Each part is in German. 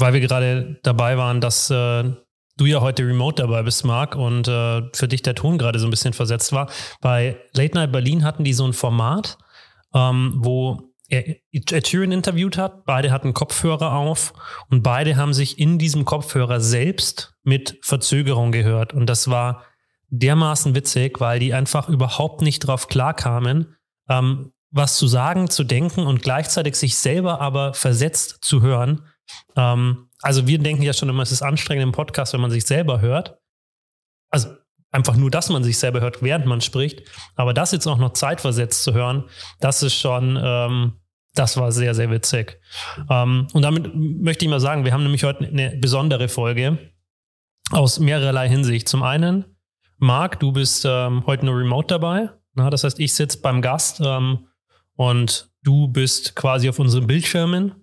weil wir gerade dabei waren, dass äh, du ja heute remote dabei bist, Marc, und äh, für dich der Ton gerade so ein bisschen versetzt war. Bei Late Night Berlin hatten die so ein Format, ähm, wo er Ed Sheeran interviewt hat. Beide hatten Kopfhörer auf und beide haben sich in diesem Kopfhörer selbst mit Verzögerung gehört. Und das war dermaßen witzig, weil die einfach überhaupt nicht drauf klarkamen, ähm, was zu sagen, zu denken und gleichzeitig sich selber aber versetzt zu hören. Ähm, also wir denken ja schon immer, es ist anstrengend im Podcast, wenn man sich selber hört. Also einfach nur, dass man sich selber hört, während man spricht. Aber das jetzt auch noch zeitversetzt zu hören, das ist schon, ähm, das war sehr, sehr witzig. Ähm, und damit möchte ich mal sagen, wir haben nämlich heute eine besondere Folge aus mehrerlei Hinsicht. Zum einen, Marc, du bist ähm, heute nur remote dabei. Na, das heißt, ich sitze beim Gast ähm, und du bist quasi auf unseren Bildschirmen.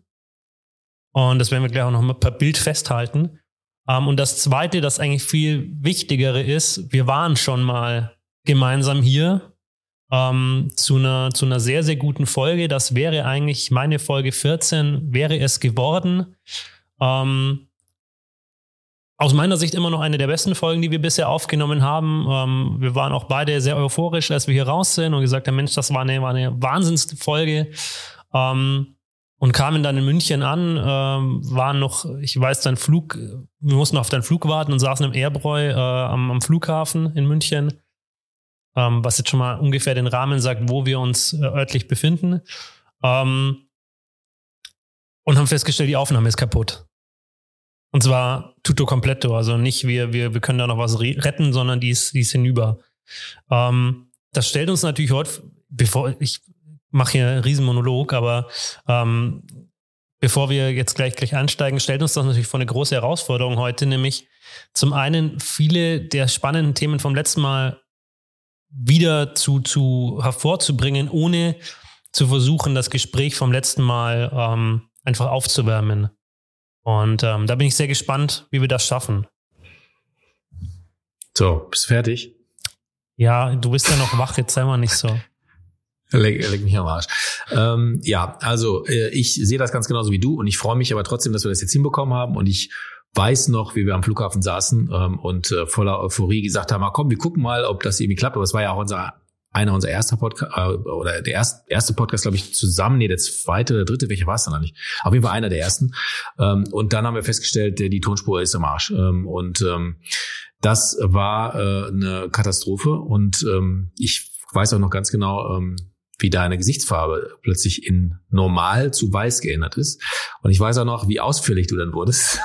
Und das werden wir gleich auch noch mal per Bild festhalten. Um, und das Zweite, das eigentlich viel Wichtigere ist, wir waren schon mal gemeinsam hier ähm, zu, einer, zu einer sehr, sehr guten Folge. Das wäre eigentlich meine Folge 14, wäre es geworden. Ähm, aus meiner Sicht immer noch eine der besten Folgen, die wir bisher aufgenommen haben. Ähm, wir waren auch beide sehr euphorisch, als wir hier raus sind und gesagt haben, Mensch, das war eine, war eine Wahnsinnsfolge. Ähm, und kamen dann in München an, ähm, waren noch, ich weiß, dein Flug, wir mussten auf deinen Flug warten und saßen im Airbräu äh, am, am, Flughafen in München, ähm, was jetzt schon mal ungefähr den Rahmen sagt, wo wir uns äh, örtlich befinden. Ähm, und haben festgestellt, die Aufnahme ist kaputt. Und zwar tutto completo, also nicht wir, wir, wir können da noch was retten, sondern die ist, die ist hinüber. Ähm, das stellt uns natürlich heute, bevor ich mache hier einen Riesenmonolog, aber ähm, bevor wir jetzt gleich, gleich ansteigen, stellt uns das natürlich vor eine große Herausforderung heute, nämlich zum einen viele der spannenden Themen vom letzten Mal wieder zu, zu hervorzubringen, ohne zu versuchen, das Gespräch vom letzten Mal ähm, einfach aufzuwärmen. Und ähm, da bin ich sehr gespannt, wie wir das schaffen. So, bist du fertig? Ja, du bist ja noch wach, jetzt sei mal nicht so. Leg, leg mich am Arsch. Ähm, ja, also äh, ich sehe das ganz genauso wie du und ich freue mich aber trotzdem, dass wir das jetzt hinbekommen haben und ich weiß noch, wie wir am Flughafen saßen ähm, und äh, voller Euphorie gesagt haben, komm, wir gucken mal, ob das irgendwie klappt. Aber es war ja auch unser einer unserer erster Podcast äh, oder der erste, erste Podcast, glaube ich, zusammen, nee, der zweite oder dritte, welcher war es dann eigentlich? Auf jeden Fall einer der ersten. Ähm, und dann haben wir festgestellt, die Tonspur ist im Arsch. Ähm, und ähm, das war äh, eine Katastrophe. Und ähm, ich weiß auch noch ganz genau, ähm, wie deine Gesichtsfarbe plötzlich in normal zu weiß geändert ist. Und ich weiß auch noch, wie ausführlich du dann wurdest.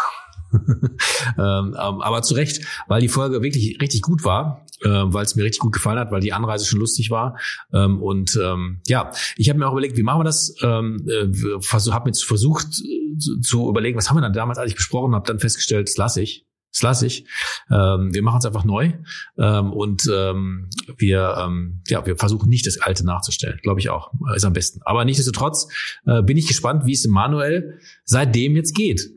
ähm, aber zu Recht, weil die Folge wirklich richtig gut war, äh, weil es mir richtig gut gefallen hat, weil die Anreise schon lustig war. Ähm, und ähm, ja, ich habe mir auch überlegt, wie machen wir das? Ähm, äh, habe mir versucht äh, zu, zu, überlegen, was haben wir dann damals eigentlich besprochen, habe dann festgestellt, das lasse ich. Das lasse ich. Ähm, wir machen es einfach neu ähm, und ähm, wir, ähm, ja, wir versuchen nicht das Alte nachzustellen. Glaube ich auch. Ist am besten. Aber nichtsdestotrotz äh, bin ich gespannt, wie es Manuel seitdem jetzt geht.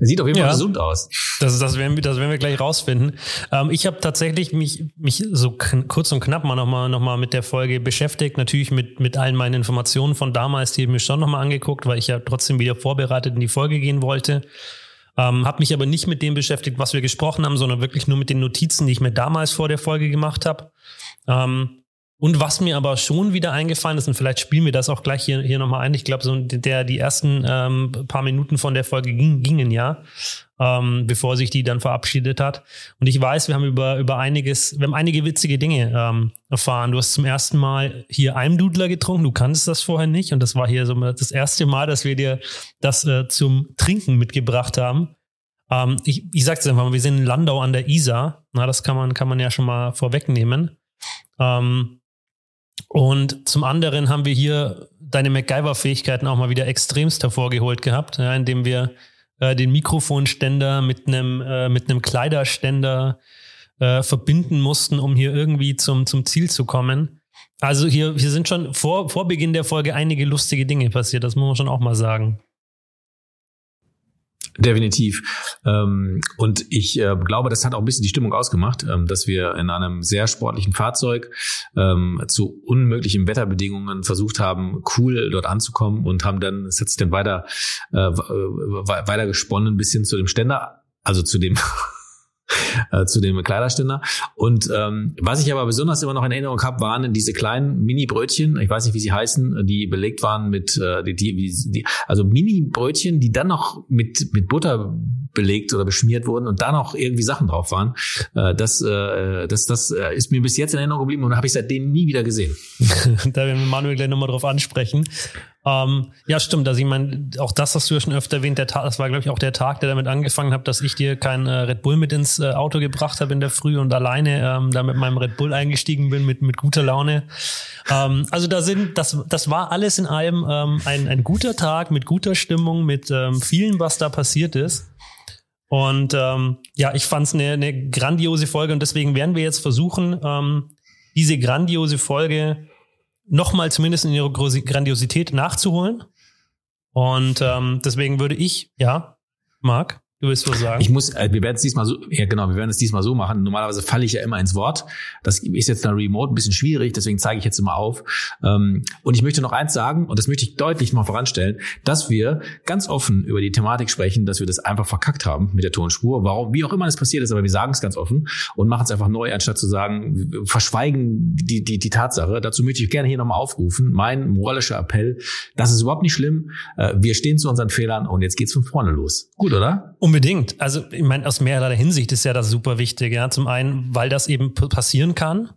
Er sieht auf jeden Fall ja, gesund aus. Das, das, werden wir, das werden wir gleich rausfinden. Ähm, ich habe tatsächlich mich, mich so kurz und knapp mal nochmal noch mal mit der Folge beschäftigt. Natürlich mit, mit allen meinen Informationen von damals, die ich mir schon nochmal angeguckt, weil ich ja trotzdem wieder vorbereitet in die Folge gehen wollte. Ähm, habe mich aber nicht mit dem beschäftigt, was wir gesprochen haben, sondern wirklich nur mit den Notizen, die ich mir damals vor der Folge gemacht habe. Ähm, und was mir aber schon wieder eingefallen ist, und vielleicht spielen wir das auch gleich hier, hier nochmal ein, ich glaube, so der, die ersten ähm, paar Minuten von der Folge ging, gingen ja, ähm, bevor sich die dann verabschiedet hat. Und ich weiß, wir haben über, über einiges, wir haben einige witzige Dinge ähm, erfahren. Du hast zum ersten Mal hier Almdudler getrunken, du kanntest das vorher nicht. Und das war hier so das erste Mal, dass wir dir das äh, zum Trinken mitgebracht haben. Ähm, ich ich sage es einfach mal, wir sind in Landau an der Isar. Na, das kann man, kann man ja schon mal vorwegnehmen. Ähm, und zum anderen haben wir hier deine MacGyver-Fähigkeiten auch mal wieder extremst hervorgeholt gehabt, ja, indem wir äh, den Mikrofonständer mit einem äh, mit einem Kleiderständer äh, verbinden mussten, um hier irgendwie zum zum Ziel zu kommen. Also hier hier sind schon vor vor Beginn der Folge einige lustige Dinge passiert. Das muss man schon auch mal sagen. Definitiv. Ähm, und ich äh, glaube, das hat auch ein bisschen die Stimmung ausgemacht, ähm, dass wir in einem sehr sportlichen Fahrzeug ähm, zu unmöglichen Wetterbedingungen versucht haben, cool dort anzukommen und haben dann, es hat sich dann weiter, äh, weiter gesponnen bis hin zu dem Ständer, also zu dem äh, zu dem Kleiderständer. Und ähm, was ich aber besonders immer noch in Erinnerung habe, waren diese kleinen Mini-Brötchen, ich weiß nicht, wie sie heißen, die belegt waren mit, äh, die, die, die, also Mini-Brötchen, die dann noch mit, mit Butter belegt oder beschmiert wurden und da noch irgendwie Sachen drauf waren. Äh, das, äh, das, das äh, ist mir bis jetzt in Erinnerung geblieben und habe ich seitdem nie wieder gesehen. da werden wir Manuel gleich nochmal drauf ansprechen. Ähm, ja, stimmt. Also ich meine, auch das hast du ja schon öfter erwähnt. Der Tag, das war, glaube ich, auch der Tag, der damit angefangen hat, dass ich dir kein äh, Red Bull mit ins äh, Auto gebracht habe in der Früh und alleine ähm, da mit meinem Red Bull eingestiegen bin mit, mit guter Laune. Ähm, also da sind, das, das war alles in allem ähm, ein, ein guter Tag mit guter Stimmung, mit ähm, vielen, was da passiert ist. Und ähm, ja, ich fand es eine, eine grandiose Folge und deswegen werden wir jetzt versuchen, ähm, diese grandiose Folge nochmal zumindest in ihrer Grandiosität nachzuholen. Und ähm, deswegen würde ich, ja, Marc, Du willst was sagen? Ich muss, äh, wir werden es diesmal so, ja genau, wir werden es diesmal so machen. Normalerweise falle ich ja immer ins Wort. Das ist jetzt da remote ein bisschen schwierig, deswegen zeige ich jetzt immer auf. Ähm, und ich möchte noch eins sagen, und das möchte ich deutlich mal voranstellen, dass wir ganz offen über die Thematik sprechen, dass wir das einfach verkackt haben mit der Tonspur. Warum, wie auch immer das passiert ist, aber wir sagen es ganz offen und machen es einfach neu, anstatt zu sagen, verschweigen die, die, die Tatsache. Dazu möchte ich gerne hier nochmal aufrufen. Mein moralischer Appell, das ist überhaupt nicht schlimm. Äh, wir stehen zu unseren Fehlern und jetzt geht's von vorne los. Gut, oder? Unbedingt. Also ich meine, aus mehrerlei Hinsicht ist ja das super wichtig. Ja, zum einen, weil das eben passieren kann.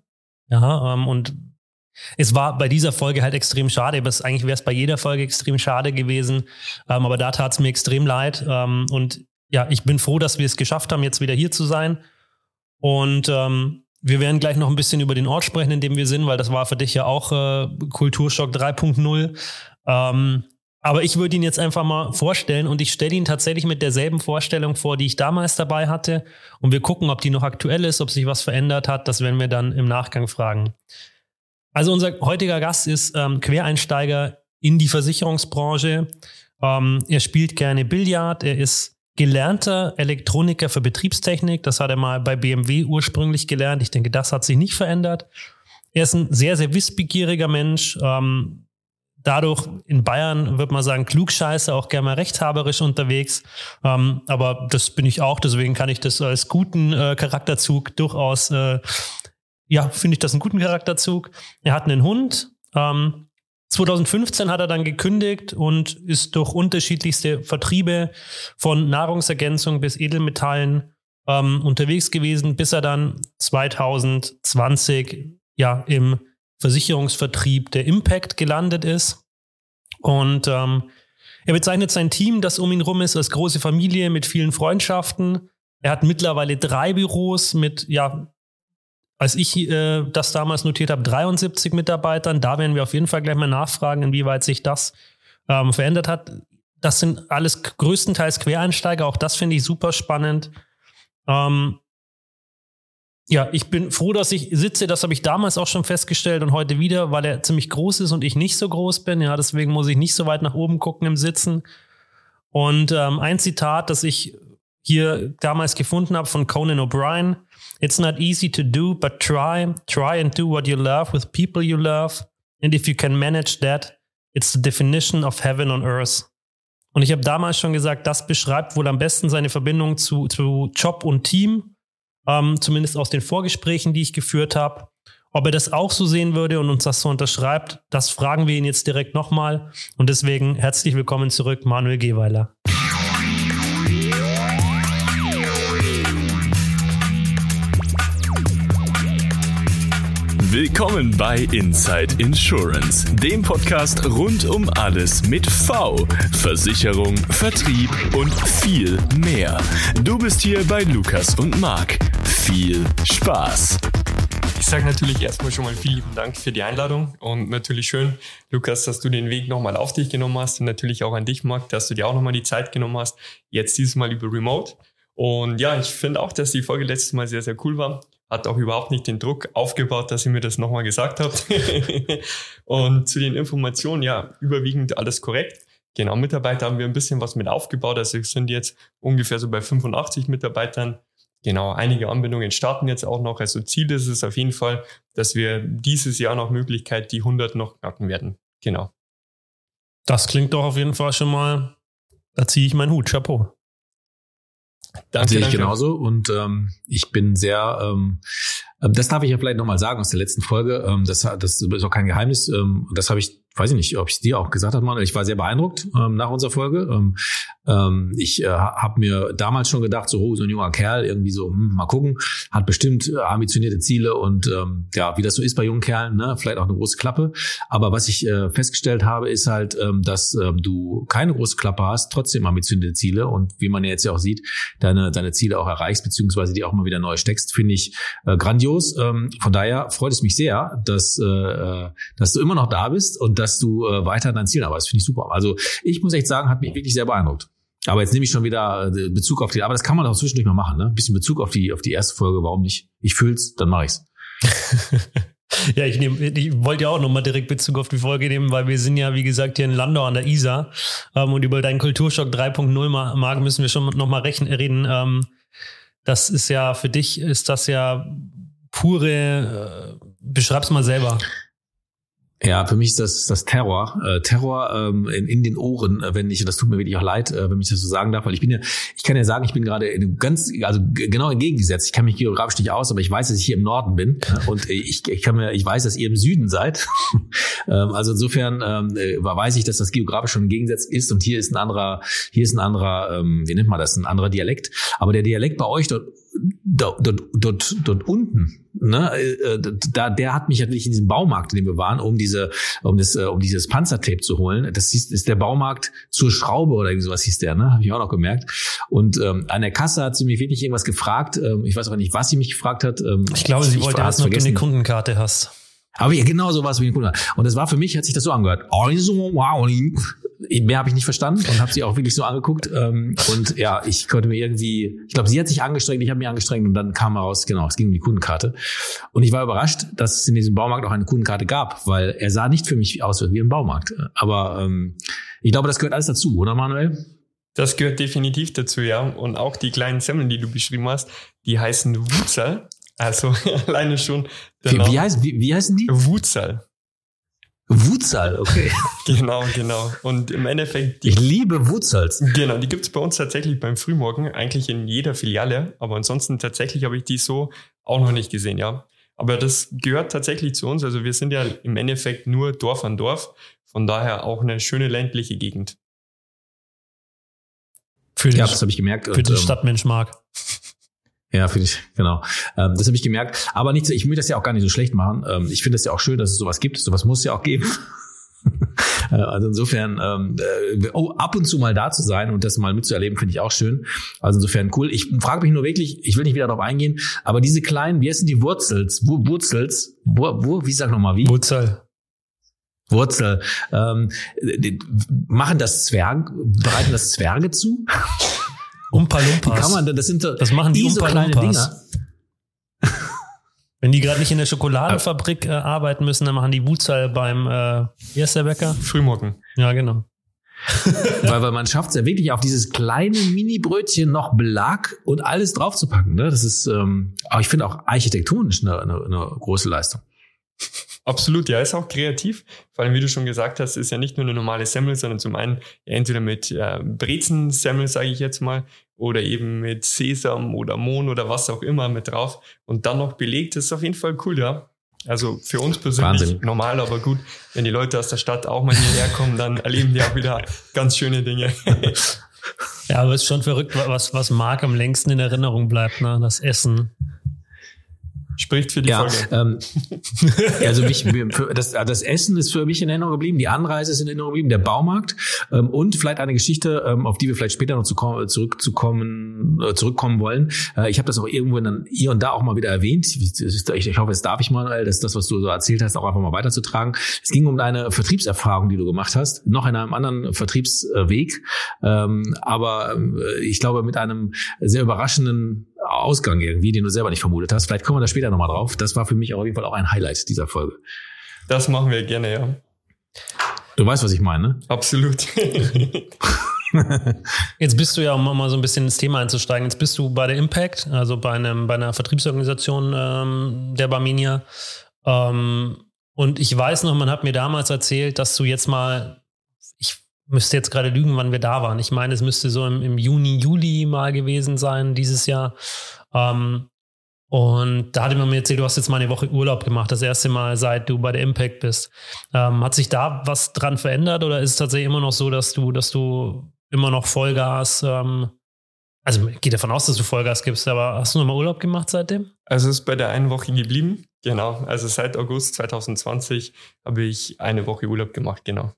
Ja, ähm, und es war bei dieser Folge halt extrem schade. Aber eigentlich wäre es bei jeder Folge extrem schade gewesen. Ähm, aber da tat es mir extrem leid. Ähm, und ja, ich bin froh, dass wir es geschafft haben, jetzt wieder hier zu sein. Und ähm, wir werden gleich noch ein bisschen über den Ort sprechen, in dem wir sind, weil das war für dich ja auch äh, Kulturschock 3.0. Ähm, aber ich würde ihn jetzt einfach mal vorstellen und ich stelle ihn tatsächlich mit derselben Vorstellung vor, die ich damals dabei hatte. Und wir gucken, ob die noch aktuell ist, ob sich was verändert hat. Das werden wir dann im Nachgang fragen. Also unser heutiger Gast ist ähm, Quereinsteiger in die Versicherungsbranche. Ähm, er spielt gerne Billard. Er ist gelernter Elektroniker für Betriebstechnik. Das hat er mal bei BMW ursprünglich gelernt. Ich denke, das hat sich nicht verändert. Er ist ein sehr, sehr wissbegieriger Mensch. Ähm, dadurch in Bayern, wird man sagen, klugscheiße, auch gerne mal rechthaberisch unterwegs. Ähm, aber das bin ich auch, deswegen kann ich das als guten äh, Charakterzug durchaus, äh, ja, finde ich das einen guten Charakterzug. Er hat einen Hund. Ähm, 2015 hat er dann gekündigt und ist durch unterschiedlichste Vertriebe von Nahrungsergänzung bis Edelmetallen ähm, unterwegs gewesen, bis er dann 2020 ja im Versicherungsvertrieb der Impact gelandet ist. Und ähm, er bezeichnet sein Team, das um ihn rum ist, als große Familie mit vielen Freundschaften. Er hat mittlerweile drei Büros mit, ja, als ich äh, das damals notiert habe, 73 Mitarbeitern. Da werden wir auf jeden Fall gleich mal nachfragen, inwieweit sich das ähm, verändert hat. Das sind alles größtenteils Quereinsteiger. Auch das finde ich super spannend. Ähm, ja, ich bin froh, dass ich sitze. Das habe ich damals auch schon festgestellt und heute wieder, weil er ziemlich groß ist und ich nicht so groß bin. Ja, deswegen muss ich nicht so weit nach oben gucken im Sitzen. Und ähm, ein Zitat, das ich hier damals gefunden habe von Conan O'Brien. It's not easy to do, but try. Try and do what you love with people you love. And if you can manage that, it's the definition of heaven on earth. Und ich habe damals schon gesagt, das beschreibt wohl am besten seine Verbindung zu, zu Job und Team ähm, zumindest aus den Vorgesprächen, die ich geführt habe. Ob er das auch so sehen würde und uns das so unterschreibt, das fragen wir ihn jetzt direkt nochmal. Und deswegen herzlich willkommen zurück, Manuel Geweiler. Willkommen bei Inside Insurance, dem Podcast rund um alles mit V, Versicherung, Vertrieb und viel mehr. Du bist hier bei Lukas und Marc. Viel Spaß! Ich sage natürlich erstmal schon mal vielen lieben Dank für die Einladung und natürlich schön, Lukas, dass du den Weg nochmal auf dich genommen hast und natürlich auch an dich, Marc, dass du dir auch nochmal die Zeit genommen hast, jetzt dieses Mal über Remote. Und ja, ich finde auch, dass die Folge letztes Mal sehr, sehr cool war hat auch überhaupt nicht den Druck aufgebaut, dass ihr mir das nochmal gesagt habt. und zu den Informationen, ja, überwiegend alles korrekt. Genau, Mitarbeiter haben wir ein bisschen was mit aufgebaut. Also wir sind jetzt ungefähr so bei 85 Mitarbeitern. Genau, einige Anbindungen starten jetzt auch noch. Also Ziel ist es auf jeden Fall, dass wir dieses Jahr nach Möglichkeit die 100 noch knacken werden. Genau. Das klingt doch auf jeden Fall schon mal, da ziehe ich meinen Hut. Chapeau. Danke, sehe ich danke. genauso und ähm, ich bin sehr, ähm, das darf ich ja vielleicht nochmal sagen aus der letzten Folge, ähm, das, das ist auch kein Geheimnis, ähm, das habe ich weiß ich nicht, ob ich dir auch gesagt habe, Manuel, ich war sehr beeindruckt ähm, nach unserer Folge. Ähm, ähm, ich äh, habe mir damals schon gedacht, so, oh, so ein junger Kerl, irgendwie so, hm, mal gucken, hat bestimmt äh, ambitionierte Ziele und ähm, ja, wie das so ist bei jungen Kerlen, ne, vielleicht auch eine große Klappe. Aber was ich äh, festgestellt habe, ist halt, ähm, dass ähm, du keine große Klappe hast, trotzdem ambitionierte Ziele und wie man jetzt ja auch sieht, deine, deine Ziele auch erreichst, beziehungsweise die auch mal wieder neu steckst, finde ich äh, grandios. Ähm, von daher freut es mich sehr, dass, äh, äh dass du immer noch da bist und dass du äh, weiter an dein Ziel arbeitest. Finde ich super. Also ich muss echt sagen, hat mich wirklich sehr beeindruckt. Aber jetzt nehme ich schon wieder äh, Bezug auf die, aber das kann man auch zwischendurch mal machen, ne? Ein bisschen Bezug auf die, auf die erste Folge, warum nicht? Ich fühl's, dann mache ich's. ja, ich, nehm, ich wollte ja auch nochmal direkt Bezug auf die Folge nehmen, weil wir sind ja, wie gesagt, hier in Landau an der Isar ähm, und über deinen Kulturschock 3.0 Mark müssen wir schon nochmal reden. Ähm, das ist ja, für dich ist das ja pure, äh, beschreib's mal selber. Ja, für mich ist das das Terror. Äh, Terror ähm, in, in den Ohren, äh, wenn ich, das tut mir wirklich auch leid, äh, wenn ich das so sagen darf, weil ich bin ja, ich kann ja sagen, ich bin gerade in einem ganz, also genau entgegengesetzt. Ich kann mich geografisch nicht aus, aber ich weiß, dass ich hier im Norden bin und ich, ich kann mir, ich weiß, dass ihr im Süden seid. ähm, also insofern ähm, äh, weiß ich, dass das geografisch schon entgegengesetzt ist und hier ist ein anderer, hier ist ein anderer, ähm, wie nennt man das, ein anderer Dialekt. Aber der Dialekt bei euch dort dort, dort, dort, unten, ne, äh, da, der hat mich wirklich in diesem Baumarkt, in dem wir waren, um diese, um das, äh, um dieses Panzertape zu holen. Das ist, ist der Baumarkt zur Schraube oder sowas hieß der, ne, habe ich auch noch gemerkt. Und ähm, an der Kasse hat sie mich wirklich irgendwas gefragt. Ähm, ich weiß aber nicht, was sie mich gefragt hat. Ähm, ich glaube, sie wollte erst, ob du eine Kundenkarte hast. Aber ja, genau so was wie ein Kunde. Und das war für mich, hat sich das so angehört. Mehr habe ich nicht verstanden und habe sie auch wirklich so angeguckt. Ähm, und ja, ich konnte mir irgendwie, ich glaube, sie hat sich angestrengt, ich habe mich angestrengt und dann kam heraus, genau, es ging um die Kundenkarte. Und ich war überrascht, dass es in diesem Baumarkt auch eine Kundenkarte gab, weil er sah nicht für mich aus wie ein Baumarkt. Aber ähm, ich glaube, das gehört alles dazu, oder Manuel? Das gehört definitiv dazu, ja. Und auch die kleinen Semmeln, die du beschrieben hast, die heißen Wutzel. Also alleine schon. Wie, wie, heißt, wie, wie heißen die? Wutzel. Wutzal, okay. genau, genau. Und im Endeffekt. Die, ich liebe Wutzals. Genau, die gibt's bei uns tatsächlich beim Frühmorgen, eigentlich in jeder Filiale. Aber ansonsten tatsächlich habe ich die so auch noch nicht gesehen, ja. Aber das gehört tatsächlich zu uns. Also wir sind ja im Endeffekt nur Dorf an Dorf. Von daher auch eine schöne ländliche Gegend. Für ja, das habe ich gemerkt. Für und, den ähm, Stadtmensch mag. Ja, finde ich, genau. Ähm, das habe ich gemerkt. Aber nicht, ich will das ja auch gar nicht so schlecht machen. Ähm, ich finde es ja auch schön, dass es sowas gibt. Sowas muss ja auch geben. Äh, also insofern, ähm, äh, oh, ab und zu mal da zu sein und das mal mitzuerleben, finde ich auch schön. Also insofern cool. Ich frage mich nur wirklich, ich will nicht wieder darauf eingehen, aber diese kleinen, wie heißen die Wurzels? Wurzels? Wo, wo, wie sag nochmal, wie? Wurzel. Wurzel. Ähm, machen das Zwerge, bereiten das Zwerge zu? Umpa Lumpas. Wie kann man, das sind das machen die Umpa Lumpas. Wenn die gerade nicht in der Schokoladefabrik äh, arbeiten müssen, dann machen die Wutzal beim, äh, wie heißt der Bäcker? Frühmorgen. Ja, genau. weil, weil man schafft es ja wirklich auf dieses kleine Mini-Brötchen noch Belag und alles draufzupacken. Ne? Das ist, ähm, aber ich finde auch architektonisch eine, eine, eine große Leistung. Absolut, ja, ist auch kreativ. Vor allem, wie du schon gesagt hast, ist ja nicht nur eine normale Semmel, sondern zum einen entweder mit äh, Brezensemmel, sage ich jetzt mal, oder eben mit Sesam oder Mohn oder was auch immer mit drauf und dann noch belegt, ist auf jeden Fall cool, ja. Also für uns persönlich Wahnsinn. normal, aber gut, wenn die Leute aus der Stadt auch mal hierher kommen, dann erleben die auch wieder ganz schöne Dinge. ja, aber es ist schon verrückt, was, was Marc am längsten in Erinnerung bleibt, ne? Das Essen. Spricht für die ja, Folge. Ähm, also mich, das, das Essen ist für mich in Erinnerung geblieben, die Anreise ist in Erinnerung geblieben, der Baumarkt ähm, und vielleicht eine Geschichte, ähm, auf die wir vielleicht später noch zu kommen, zurückzukommen, äh, zurückkommen wollen. Äh, ich habe das auch irgendwo dann hier und da auch mal wieder erwähnt. Ich, ich hoffe, es darf ich mal, dass das, was du so erzählt hast, auch einfach mal weiterzutragen. Es ging um deine Vertriebserfahrung, die du gemacht hast, noch in einem anderen Vertriebsweg, ähm, aber äh, ich glaube mit einem sehr überraschenden Ausgang irgendwie, den du selber nicht vermutet hast. Vielleicht kommen wir da später nochmal drauf. Das war für mich auf jeden Fall auch ein Highlight dieser Folge. Das machen wir gerne, ja. Du weißt, was ich meine, ne? Absolut. Jetzt bist du ja, um mal so ein bisschen ins Thema einzusteigen, jetzt bist du bei der Impact, also bei, einem, bei einer Vertriebsorganisation ähm, der Barminia. Ähm, und ich weiß noch, man hat mir damals erzählt, dass du jetzt mal, ich müsste jetzt gerade lügen, wann wir da waren. Ich meine, es müsste so im, im Juni, Juli mal gewesen sein, dieses Jahr. Ähm, und da hatte man mir erzählt, du hast jetzt mal eine Woche Urlaub gemacht, das erste Mal, seit du bei der Impact bist. Ähm, hat sich da was dran verändert oder ist es tatsächlich immer noch so, dass du, dass du immer noch Vollgas, ähm, also geht davon aus, dass du Vollgas gibst, aber hast du nochmal Urlaub gemacht seitdem? Also es ist bei der einen Woche geblieben, genau. Also seit August 2020 habe ich eine Woche Urlaub gemacht, genau.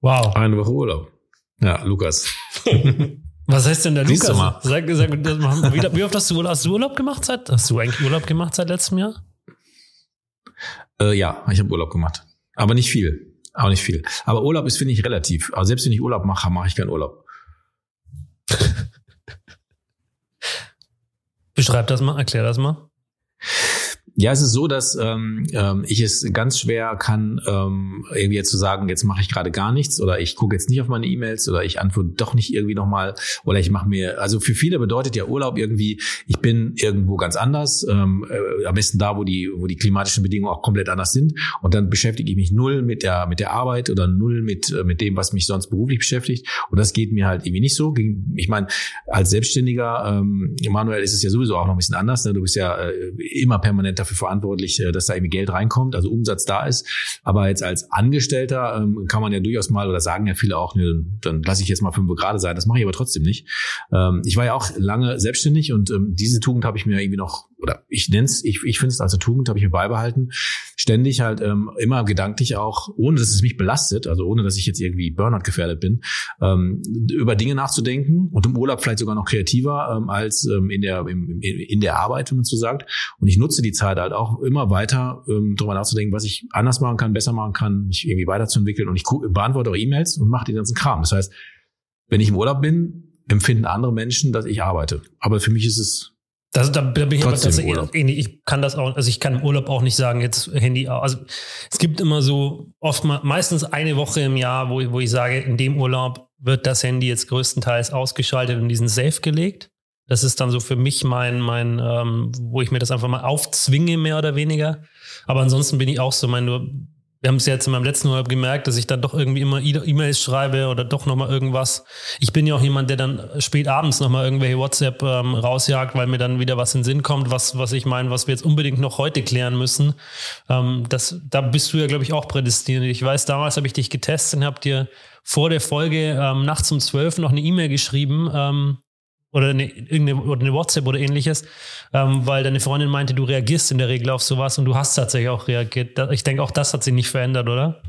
Wow. Eine Woche Urlaub. Ja, Lukas. Was heißt denn der Siehst Lukas? Sag, sag, wie, wie oft hast du, hast du Urlaub gemacht seit? Hast du eigentlich Urlaub gemacht seit letztem Jahr? Äh, ja, ich habe Urlaub gemacht. Aber nicht viel. Auch nicht viel. Aber Urlaub ist, finde ich, relativ. Also selbst wenn ich Urlaub mache, mache ich keinen Urlaub. Beschreib das mal, erklär das mal. Ja, es ist so, dass ähm, ähm, ich es ganz schwer kann, ähm, irgendwie jetzt zu sagen, jetzt mache ich gerade gar nichts oder ich gucke jetzt nicht auf meine E-Mails oder ich antworte doch nicht irgendwie nochmal oder ich mache mir, also für viele bedeutet ja Urlaub irgendwie, ich bin irgendwo ganz anders, ähm, äh, am besten da, wo die, wo die klimatischen Bedingungen auch komplett anders sind und dann beschäftige ich mich null mit der, mit der Arbeit oder null mit, äh, mit dem, was mich sonst beruflich beschäftigt und das geht mir halt irgendwie nicht so. Ich meine, als Selbstständiger, ähm, Manuel, ist es ja sowieso auch noch ein bisschen anders, ne? du bist ja äh, immer permanent dafür verantwortlich, äh, dass da irgendwie Geld reinkommt, also Umsatz da ist. Aber jetzt als Angestellter ähm, kann man ja durchaus mal, oder sagen ja viele auch, ne, dann lasse ich jetzt mal fünf gerade sein. Das mache ich aber trotzdem nicht. Ähm, ich war ja auch lange selbstständig und ähm, diese Tugend habe ich mir irgendwie noch, oder ich nenne es, ich, ich finde es als Tugend, habe ich mir beibehalten. Ständig halt ähm, immer gedanklich auch, ohne dass es mich belastet, also ohne dass ich jetzt irgendwie Burnout gefährdet bin, ähm, über Dinge nachzudenken und im Urlaub vielleicht sogar noch kreativer ähm, als ähm, in, der, im, in der Arbeit, wenn man so sagt. Und ich nutze die Zeit halt auch immer weiter ähm, darüber nachzudenken, was ich anders machen kann, besser machen kann, mich irgendwie weiterzuentwickeln. Und ich beantworte auch E-Mails und mache den ganzen Kram. Das heißt, wenn ich im Urlaub bin, empfinden andere Menschen, dass ich arbeite. Aber für mich ist es das, da, bin ich aber tatsächlich ähnlich. Ich kann das auch, also ich kann im Urlaub auch nicht sagen, jetzt Handy. Also es gibt immer so oft mal, meistens eine Woche im Jahr, wo, wo ich sage, in dem Urlaub wird das Handy jetzt größtenteils ausgeschaltet und in diesen Safe gelegt. Das ist dann so für mich mein, mein, ähm, wo ich mir das einfach mal aufzwinge, mehr oder weniger. Aber ansonsten bin ich auch so, mein, du, wir haben es ja jetzt in meinem letzten Urlaub gemerkt, dass ich dann doch irgendwie immer E-Mails schreibe oder doch nochmal irgendwas. Ich bin ja auch jemand, der dann spät abends nochmal irgendwelche WhatsApp ähm, rausjagt, weil mir dann wieder was in den Sinn kommt, was, was ich meine, was wir jetzt unbedingt noch heute klären müssen. Ähm, das, da bist du ja, glaube ich, auch prädestiniert. Ich weiß, damals habe ich dich getestet und habe dir vor der Folge ähm, nachts um zwölf noch eine E-Mail geschrieben, ähm, oder eine, irgendeine oder eine WhatsApp oder ähnliches, ähm, weil deine Freundin meinte, du reagierst in der Regel auf sowas und du hast tatsächlich auch reagiert. Ich denke, auch das hat sich nicht verändert, oder?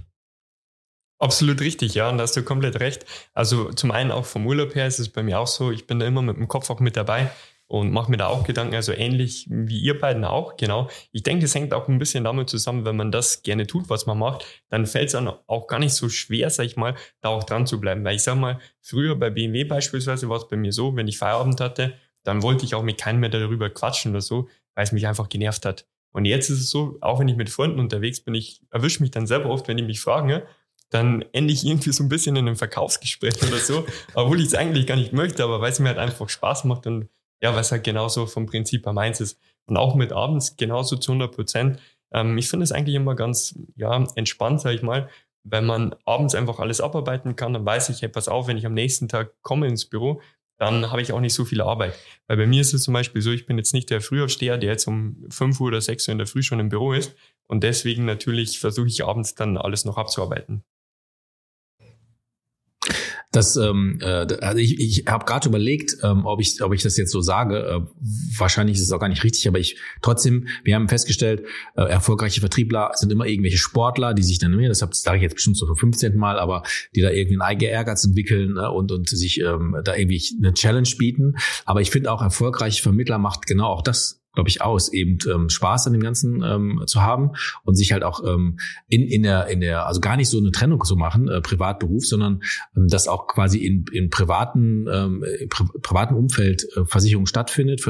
Absolut richtig, ja, und da hast du komplett recht. Also zum einen auch vom Urlaub her ist es bei mir auch so, ich bin da immer mit dem Kopf auch mit dabei und mache mir da auch Gedanken, also ähnlich wie ihr beiden auch, genau. Ich denke, das hängt auch ein bisschen damit zusammen, wenn man das gerne tut, was man macht, dann fällt es auch gar nicht so schwer, sag ich mal, da auch dran zu bleiben. Weil ich sag mal, früher bei BMW beispielsweise war es bei mir so, wenn ich Feierabend hatte, dann wollte ich auch mit keinem mehr darüber quatschen oder so, weil es mich einfach genervt hat. Und jetzt ist es so, auch wenn ich mit Freunden unterwegs bin, ich erwische mich dann selber oft, wenn die mich fragen, dann ende ich irgendwie so ein bisschen in einem Verkaufsgespräch oder so, obwohl ich es eigentlich gar nicht möchte, aber weil es mir halt einfach Spaß macht und ja, was halt genauso vom Prinzip her meins ist. Und auch mit abends genauso zu 100 Prozent. Ähm, ich finde es eigentlich immer ganz ja, entspannt, sag ich mal, wenn man abends einfach alles abarbeiten kann, dann weiß ich, hey, pass auf, wenn ich am nächsten Tag komme ins Büro, dann habe ich auch nicht so viel Arbeit. Weil bei mir ist es zum Beispiel so, ich bin jetzt nicht der Frühaufsteher, der jetzt um 5 Uhr oder 6 Uhr in der Früh schon im Büro ist. Und deswegen natürlich versuche ich abends dann alles noch abzuarbeiten. Das, ähm, äh, also ich, ich habe gerade überlegt, ähm, ob ich, ob ich das jetzt so sage. Äh, wahrscheinlich ist es auch gar nicht richtig, aber ich trotzdem, wir haben festgestellt, äh, erfolgreiche Vertriebler sind immer irgendwelche Sportler, die sich dann, das sage ich jetzt bestimmt so zum 15. Mal, aber die da irgendwie einen eigenen Ehrgeiz entwickeln äh, und, und sich ähm, da irgendwie eine Challenge bieten. Aber ich finde auch erfolgreiche Vermittler macht genau auch das glaube ich, aus, eben ähm, Spaß an dem Ganzen ähm, zu haben und sich halt auch ähm, in, in der, in der, also gar nicht so eine Trennung zu machen, äh, Privat-Beruf, sondern ähm, dass auch quasi in, in privaten, ähm, pri privaten Umfeld äh, Versicherung stattfindet,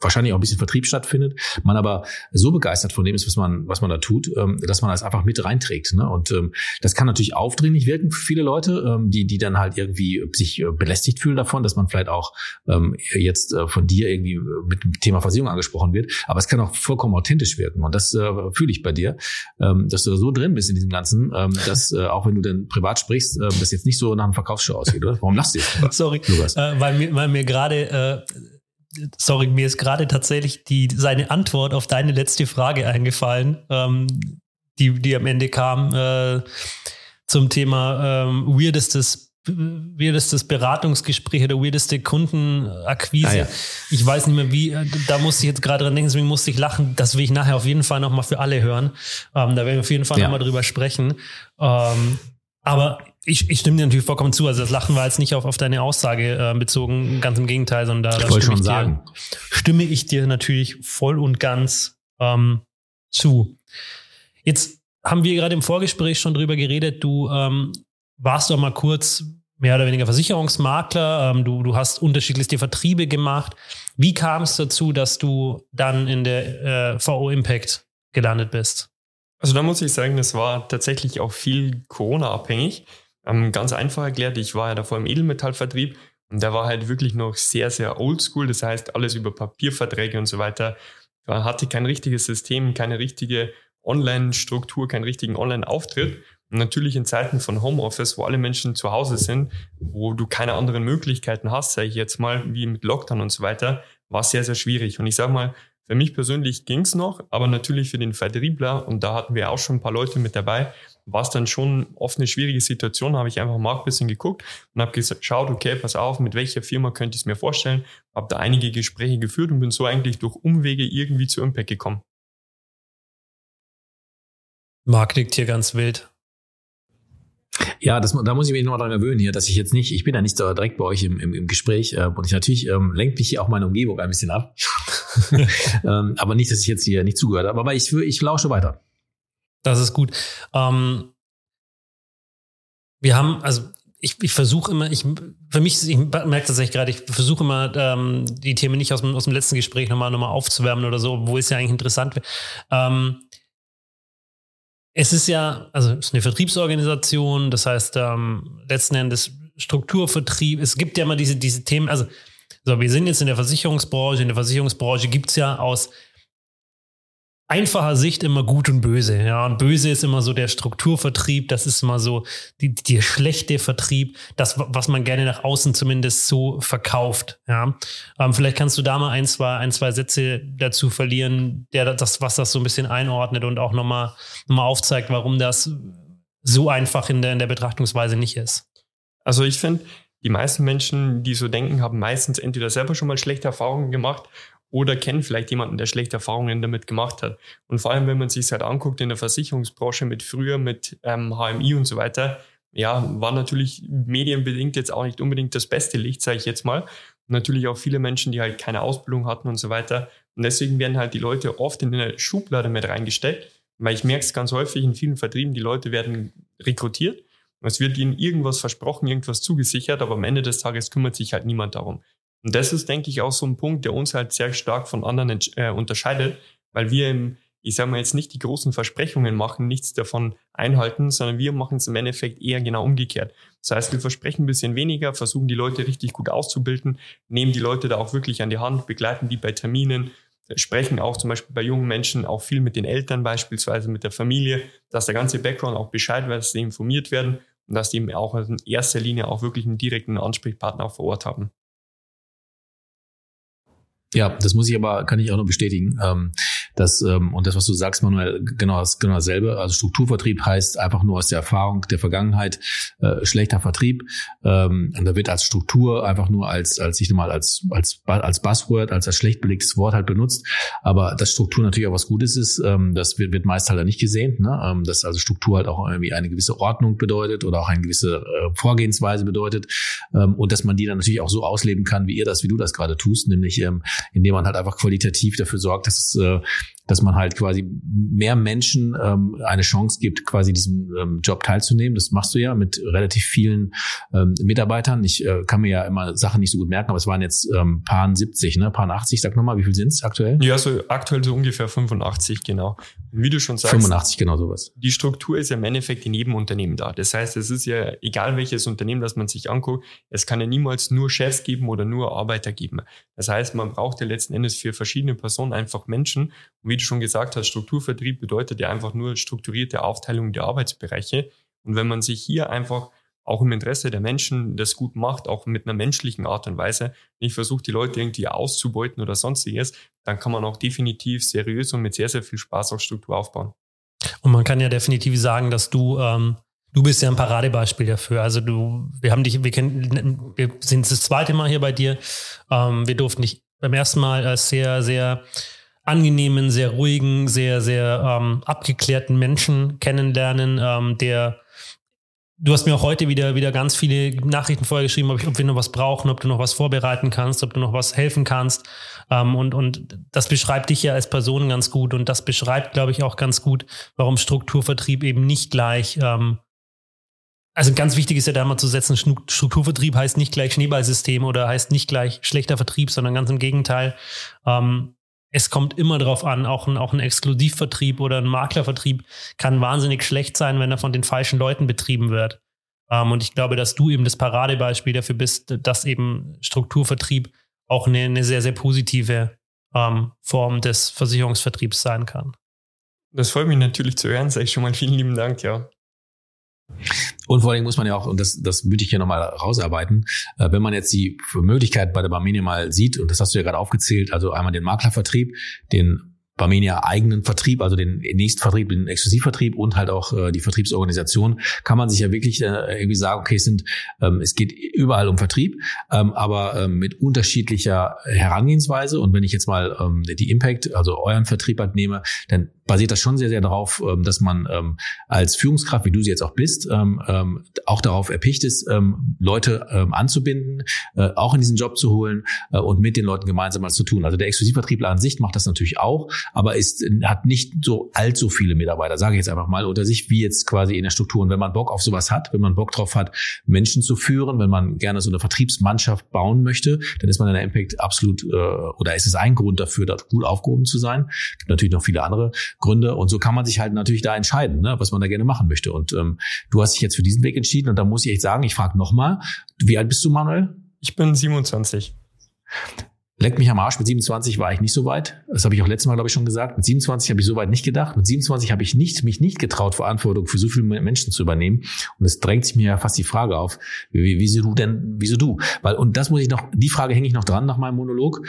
wahrscheinlich auch ein bisschen Vertrieb stattfindet, man aber so begeistert von dem ist, was man, was man da tut, ähm, dass man das einfach mit reinträgt. Ne? Und ähm, das kann natürlich aufdringlich wirken für viele Leute, ähm, die, die dann halt irgendwie sich äh, belästigt fühlen davon, dass man vielleicht auch ähm, jetzt äh, von dir irgendwie mit dem Thema Versicherung angesprochen wird. Aber es kann auch vollkommen authentisch wirken. Und das äh, fühle ich bei dir, ähm, dass du da so drin bist in diesem Ganzen, ähm, dass äh, auch wenn du dann privat sprichst, äh, das jetzt nicht so nach einem Verkaufsshow aussieht, oder? Warum lachst du jetzt? Sorry, äh, weil mir, weil mir gerade äh, sorry, mir ist gerade tatsächlich die, seine Antwort auf deine letzte Frage eingefallen, ähm, die, die am Ende kam äh, zum Thema ähm, weirdestes weirdestes Beratungsgespräch oder weirdeste Kundenakquise. Ah, ja. Ich weiß nicht mehr wie, äh, da musste ich jetzt gerade dran denken, deswegen musste ich lachen. Das will ich nachher auf jeden Fall nochmal für alle hören. Ähm, da werden wir auf jeden Fall ja. nochmal drüber sprechen. Ähm, aber ich, ich stimme dir natürlich vollkommen zu. Also das Lachen war jetzt nicht auf, auf deine Aussage äh, bezogen, ganz im Gegenteil, sondern da, da stimme, ich dir, stimme ich dir natürlich voll und ganz ähm, zu. Jetzt haben wir gerade im Vorgespräch schon drüber geredet. Du ähm, warst doch mal kurz mehr oder weniger Versicherungsmakler. Ähm, du, du hast unterschiedlichste Vertriebe gemacht. Wie kam es dazu, dass du dann in der äh, VO Impact gelandet bist? Also da muss ich sagen, das war tatsächlich auch viel Corona-abhängig. Ähm, ganz einfach erklärt, ich war ja davor im Edelmetallvertrieb und der war halt wirklich noch sehr, sehr oldschool. Das heißt, alles über Papierverträge und so weiter. Man hatte kein richtiges System, keine richtige Online-Struktur, keinen richtigen Online-Auftritt. Und natürlich in Zeiten von Homeoffice, wo alle Menschen zu Hause sind, wo du keine anderen Möglichkeiten hast, sage ich jetzt mal, wie mit Lockdown und so weiter, war es sehr, sehr schwierig. Und ich sage mal, für mich persönlich ging es noch, aber natürlich für den Vertriebler, und da hatten wir auch schon ein paar Leute mit dabei, war es dann schon oft eine schwierige Situation. Da habe ich einfach mal ein bisschen geguckt und habe geschaut, okay, pass auf, mit welcher Firma könnte ich es mir vorstellen. Habe da einige Gespräche geführt und bin so eigentlich durch Umwege irgendwie zu Impact gekommen. Marc liegt hier ganz wild. Ja, das, da muss ich mich nochmal dran gewöhnen hier, dass ich jetzt nicht, ich bin ja nicht so direkt bei euch im, im, im Gespräch äh, und ich natürlich ähm, lenkt mich hier auch meine Umgebung ein bisschen ab. ähm, aber nicht, dass ich jetzt hier nicht zugehört habe, aber ich, ich lausche weiter. Das ist gut. Ähm, wir haben, also ich, ich versuche immer, ich, für mich, ich merke tatsächlich gerade, ich versuche immer, ähm, die Themen nicht aus dem, aus dem letzten Gespräch nochmal, nochmal aufzuwärmen oder so, wo es ja eigentlich interessant wäre. Ähm, es ist ja, also es ist eine Vertriebsorganisation, das heißt ähm, letzten Endes Strukturvertrieb. Es gibt ja immer diese, diese Themen, also so, wir sind jetzt in der Versicherungsbranche. In der Versicherungsbranche gibt es ja aus einfacher Sicht immer gut und böse. Ja, und böse ist immer so der Strukturvertrieb, das ist immer so die, die schlechte Vertrieb, das, was man gerne nach außen zumindest so verkauft. Ja, ähm, vielleicht kannst du da mal ein, zwei, ein, zwei Sätze dazu verlieren, der das, was das so ein bisschen einordnet und auch nochmal, nochmal aufzeigt, warum das so einfach in der, in der Betrachtungsweise nicht ist. Also ich finde, die meisten Menschen, die so denken, haben meistens entweder selber schon mal schlechte Erfahrungen gemacht oder kennen vielleicht jemanden, der schlechte Erfahrungen damit gemacht hat. Und vor allem, wenn man sich halt anguckt in der Versicherungsbranche mit früher, mit ähm, HMI und so weiter, ja, war natürlich medienbedingt jetzt auch nicht unbedingt das beste Licht, sage ich jetzt mal. Und natürlich auch viele Menschen, die halt keine Ausbildung hatten und so weiter. Und deswegen werden halt die Leute oft in eine Schublade mit reingesteckt, weil ich merke es ganz häufig in vielen Vertrieben, die Leute werden rekrutiert. Es wird ihnen irgendwas versprochen, irgendwas zugesichert, aber am Ende des Tages kümmert sich halt niemand darum. Und das ist, denke ich, auch so ein Punkt, der uns halt sehr stark von anderen äh, unterscheidet, weil wir im, ich sage mal jetzt nicht die großen Versprechungen machen, nichts davon einhalten, sondern wir machen es im Endeffekt eher genau umgekehrt. Das heißt, wir versprechen ein bisschen weniger, versuchen die Leute richtig gut auszubilden, nehmen die Leute da auch wirklich an die Hand, begleiten die bei Terminen, sprechen auch zum Beispiel bei jungen Menschen auch viel mit den Eltern beispielsweise, mit der Familie, dass der ganze Background auch Bescheid weiß, dass sie informiert werden und dass die eben auch in erster Linie auch wirklich einen direkten Ansprechpartner vor Ort haben. Ja, das muss ich aber, kann ich auch noch bestätigen. Ähm, das, ähm, und das, was du sagst, Manuel, genau, das, genau dasselbe. Also Strukturvertrieb heißt einfach nur aus der Erfahrung der Vergangenheit äh, schlechter Vertrieb. Ähm, und da wird als Struktur einfach nur als, als ich mal als, als, als Buzzword, als als schlecht belegtes Wort halt benutzt. Aber dass Struktur natürlich auch was Gutes ist, ähm, das wird, wird meist halt nicht gesehen. Ne? Ähm, dass also Struktur halt auch irgendwie eine gewisse Ordnung bedeutet oder auch eine gewisse äh, Vorgehensweise bedeutet. Ähm, und dass man die dann natürlich auch so ausleben kann, wie ihr das, wie du das gerade tust, nämlich ähm, indem man halt einfach qualitativ dafür sorgt, dass äh, dass man halt quasi mehr Menschen ähm, eine Chance gibt, quasi diesen ähm, Job teilzunehmen. Das machst du ja mit relativ vielen ähm, Mitarbeitern. Ich äh, kann mir ja immer Sachen nicht so gut merken, aber es waren jetzt ähm, paar 70, ne? Paar 80, sag nochmal, wie viel sind es aktuell? Ja, so aktuell so ungefähr 85, genau. Und wie du schon sagst. 85, genau sowas. Die Struktur ist ja im Endeffekt in jedem Unternehmen da. Das heißt, es ist ja egal welches Unternehmen, das man sich anguckt, es kann ja niemals nur Chefs geben oder nur Arbeiter geben. Das heißt, man braucht ja letzten Endes für verschiedene Personen einfach Menschen. Und wie du schon gesagt hast, Strukturvertrieb bedeutet ja einfach nur strukturierte Aufteilung der Arbeitsbereiche. Und wenn man sich hier einfach auch im Interesse der Menschen das gut macht, auch mit einer menschlichen Art und Weise, nicht versucht, die Leute irgendwie auszubeuten oder sonstiges, dann kann man auch definitiv seriös und mit sehr, sehr viel Spaß auch Struktur aufbauen. Und man kann ja definitiv sagen, dass du, ähm, du bist ja ein Paradebeispiel dafür. Also du, wir haben dich, wir kennen, wir sind das zweite Mal hier bei dir. Ähm, wir durften dich beim ersten Mal als sehr, sehr angenehmen, sehr ruhigen, sehr, sehr ähm, abgeklärten Menschen kennenlernen, ähm, der Du hast mir auch heute wieder, wieder ganz viele Nachrichten vorher geschrieben, ob, ich, ob wir noch was brauchen, ob du noch was vorbereiten kannst, ob du noch was helfen kannst. Ähm, und, und das beschreibt dich ja als Person ganz gut. Und das beschreibt, glaube ich, auch ganz gut, warum Strukturvertrieb eben nicht gleich, ähm, also ganz wichtig ist ja da mal zu setzen, Strukturvertrieb heißt nicht gleich Schneeballsystem oder heißt nicht gleich schlechter Vertrieb, sondern ganz im Gegenteil. Ähm, es kommt immer darauf an, auch ein, auch ein Exklusivvertrieb oder ein Maklervertrieb kann wahnsinnig schlecht sein, wenn er von den falschen Leuten betrieben wird. Ähm, und ich glaube, dass du eben das Paradebeispiel dafür bist, dass eben Strukturvertrieb auch eine, eine sehr, sehr positive ähm, Form des Versicherungsvertriebs sein kann. Das freut mich natürlich zu hören, sage ich schon mal vielen lieben Dank, ja. Und vor allem muss man ja auch, und das, das würde ich hier nochmal rausarbeiten, äh, wenn man jetzt die Möglichkeit bei der Barmenia mal sieht, und das hast du ja gerade aufgezählt, also einmal den Maklervertrieb, den Barmenia eigenen Vertrieb, also den Nächstvertrieb, den Exklusivvertrieb und halt auch äh, die Vertriebsorganisation, kann man sich ja wirklich äh, irgendwie sagen, okay, es sind, ähm, es geht überall um Vertrieb, ähm, aber ähm, mit unterschiedlicher Herangehensweise. Und wenn ich jetzt mal ähm, die Impact, also euren Vertrieb halt nehme, dann basiert das schon sehr, sehr darauf, ähm, dass man ähm, als Führungskraft, wie du sie jetzt auch bist, ähm, ähm, auch darauf erpicht ist, ähm, Leute ähm, anzubinden, äh, auch in diesen Job zu holen äh, und mit den Leuten gemeinsam was zu tun. Also der Exklusivvertriebler an sich macht das natürlich auch, aber ist, hat nicht so allzu viele Mitarbeiter, sage ich jetzt einfach mal, unter sich, wie jetzt quasi in der Struktur. Und wenn man Bock auf sowas hat, wenn man Bock drauf hat, Menschen zu führen, wenn man gerne so eine Vertriebsmannschaft bauen möchte, dann ist man in der Impact absolut, äh, oder ist es ein Grund dafür, dort gut aufgehoben zu sein. Gibt natürlich noch viele andere Gründe. Und so kann man sich halt natürlich da entscheiden, ne, was man da gerne machen möchte. Und ähm, du hast dich jetzt für diesen Weg entschieden. Und da muss ich echt sagen, ich frage nochmal, wie alt bist du, Manuel? Ich bin 27. Leck mich am Arsch, mit 27 war ich nicht so weit. Das habe ich auch letztes Mal, glaube ich, schon gesagt. Mit 27 habe ich so weit nicht gedacht. Mit 27 habe ich nicht, mich nicht getraut, Verantwortung für so viele Menschen zu übernehmen. Und es drängt sich mir ja fast die Frage auf, wie, wieso du denn, wieso du? Weil, und das muss ich noch, die Frage hänge ich noch dran nach meinem Monolog.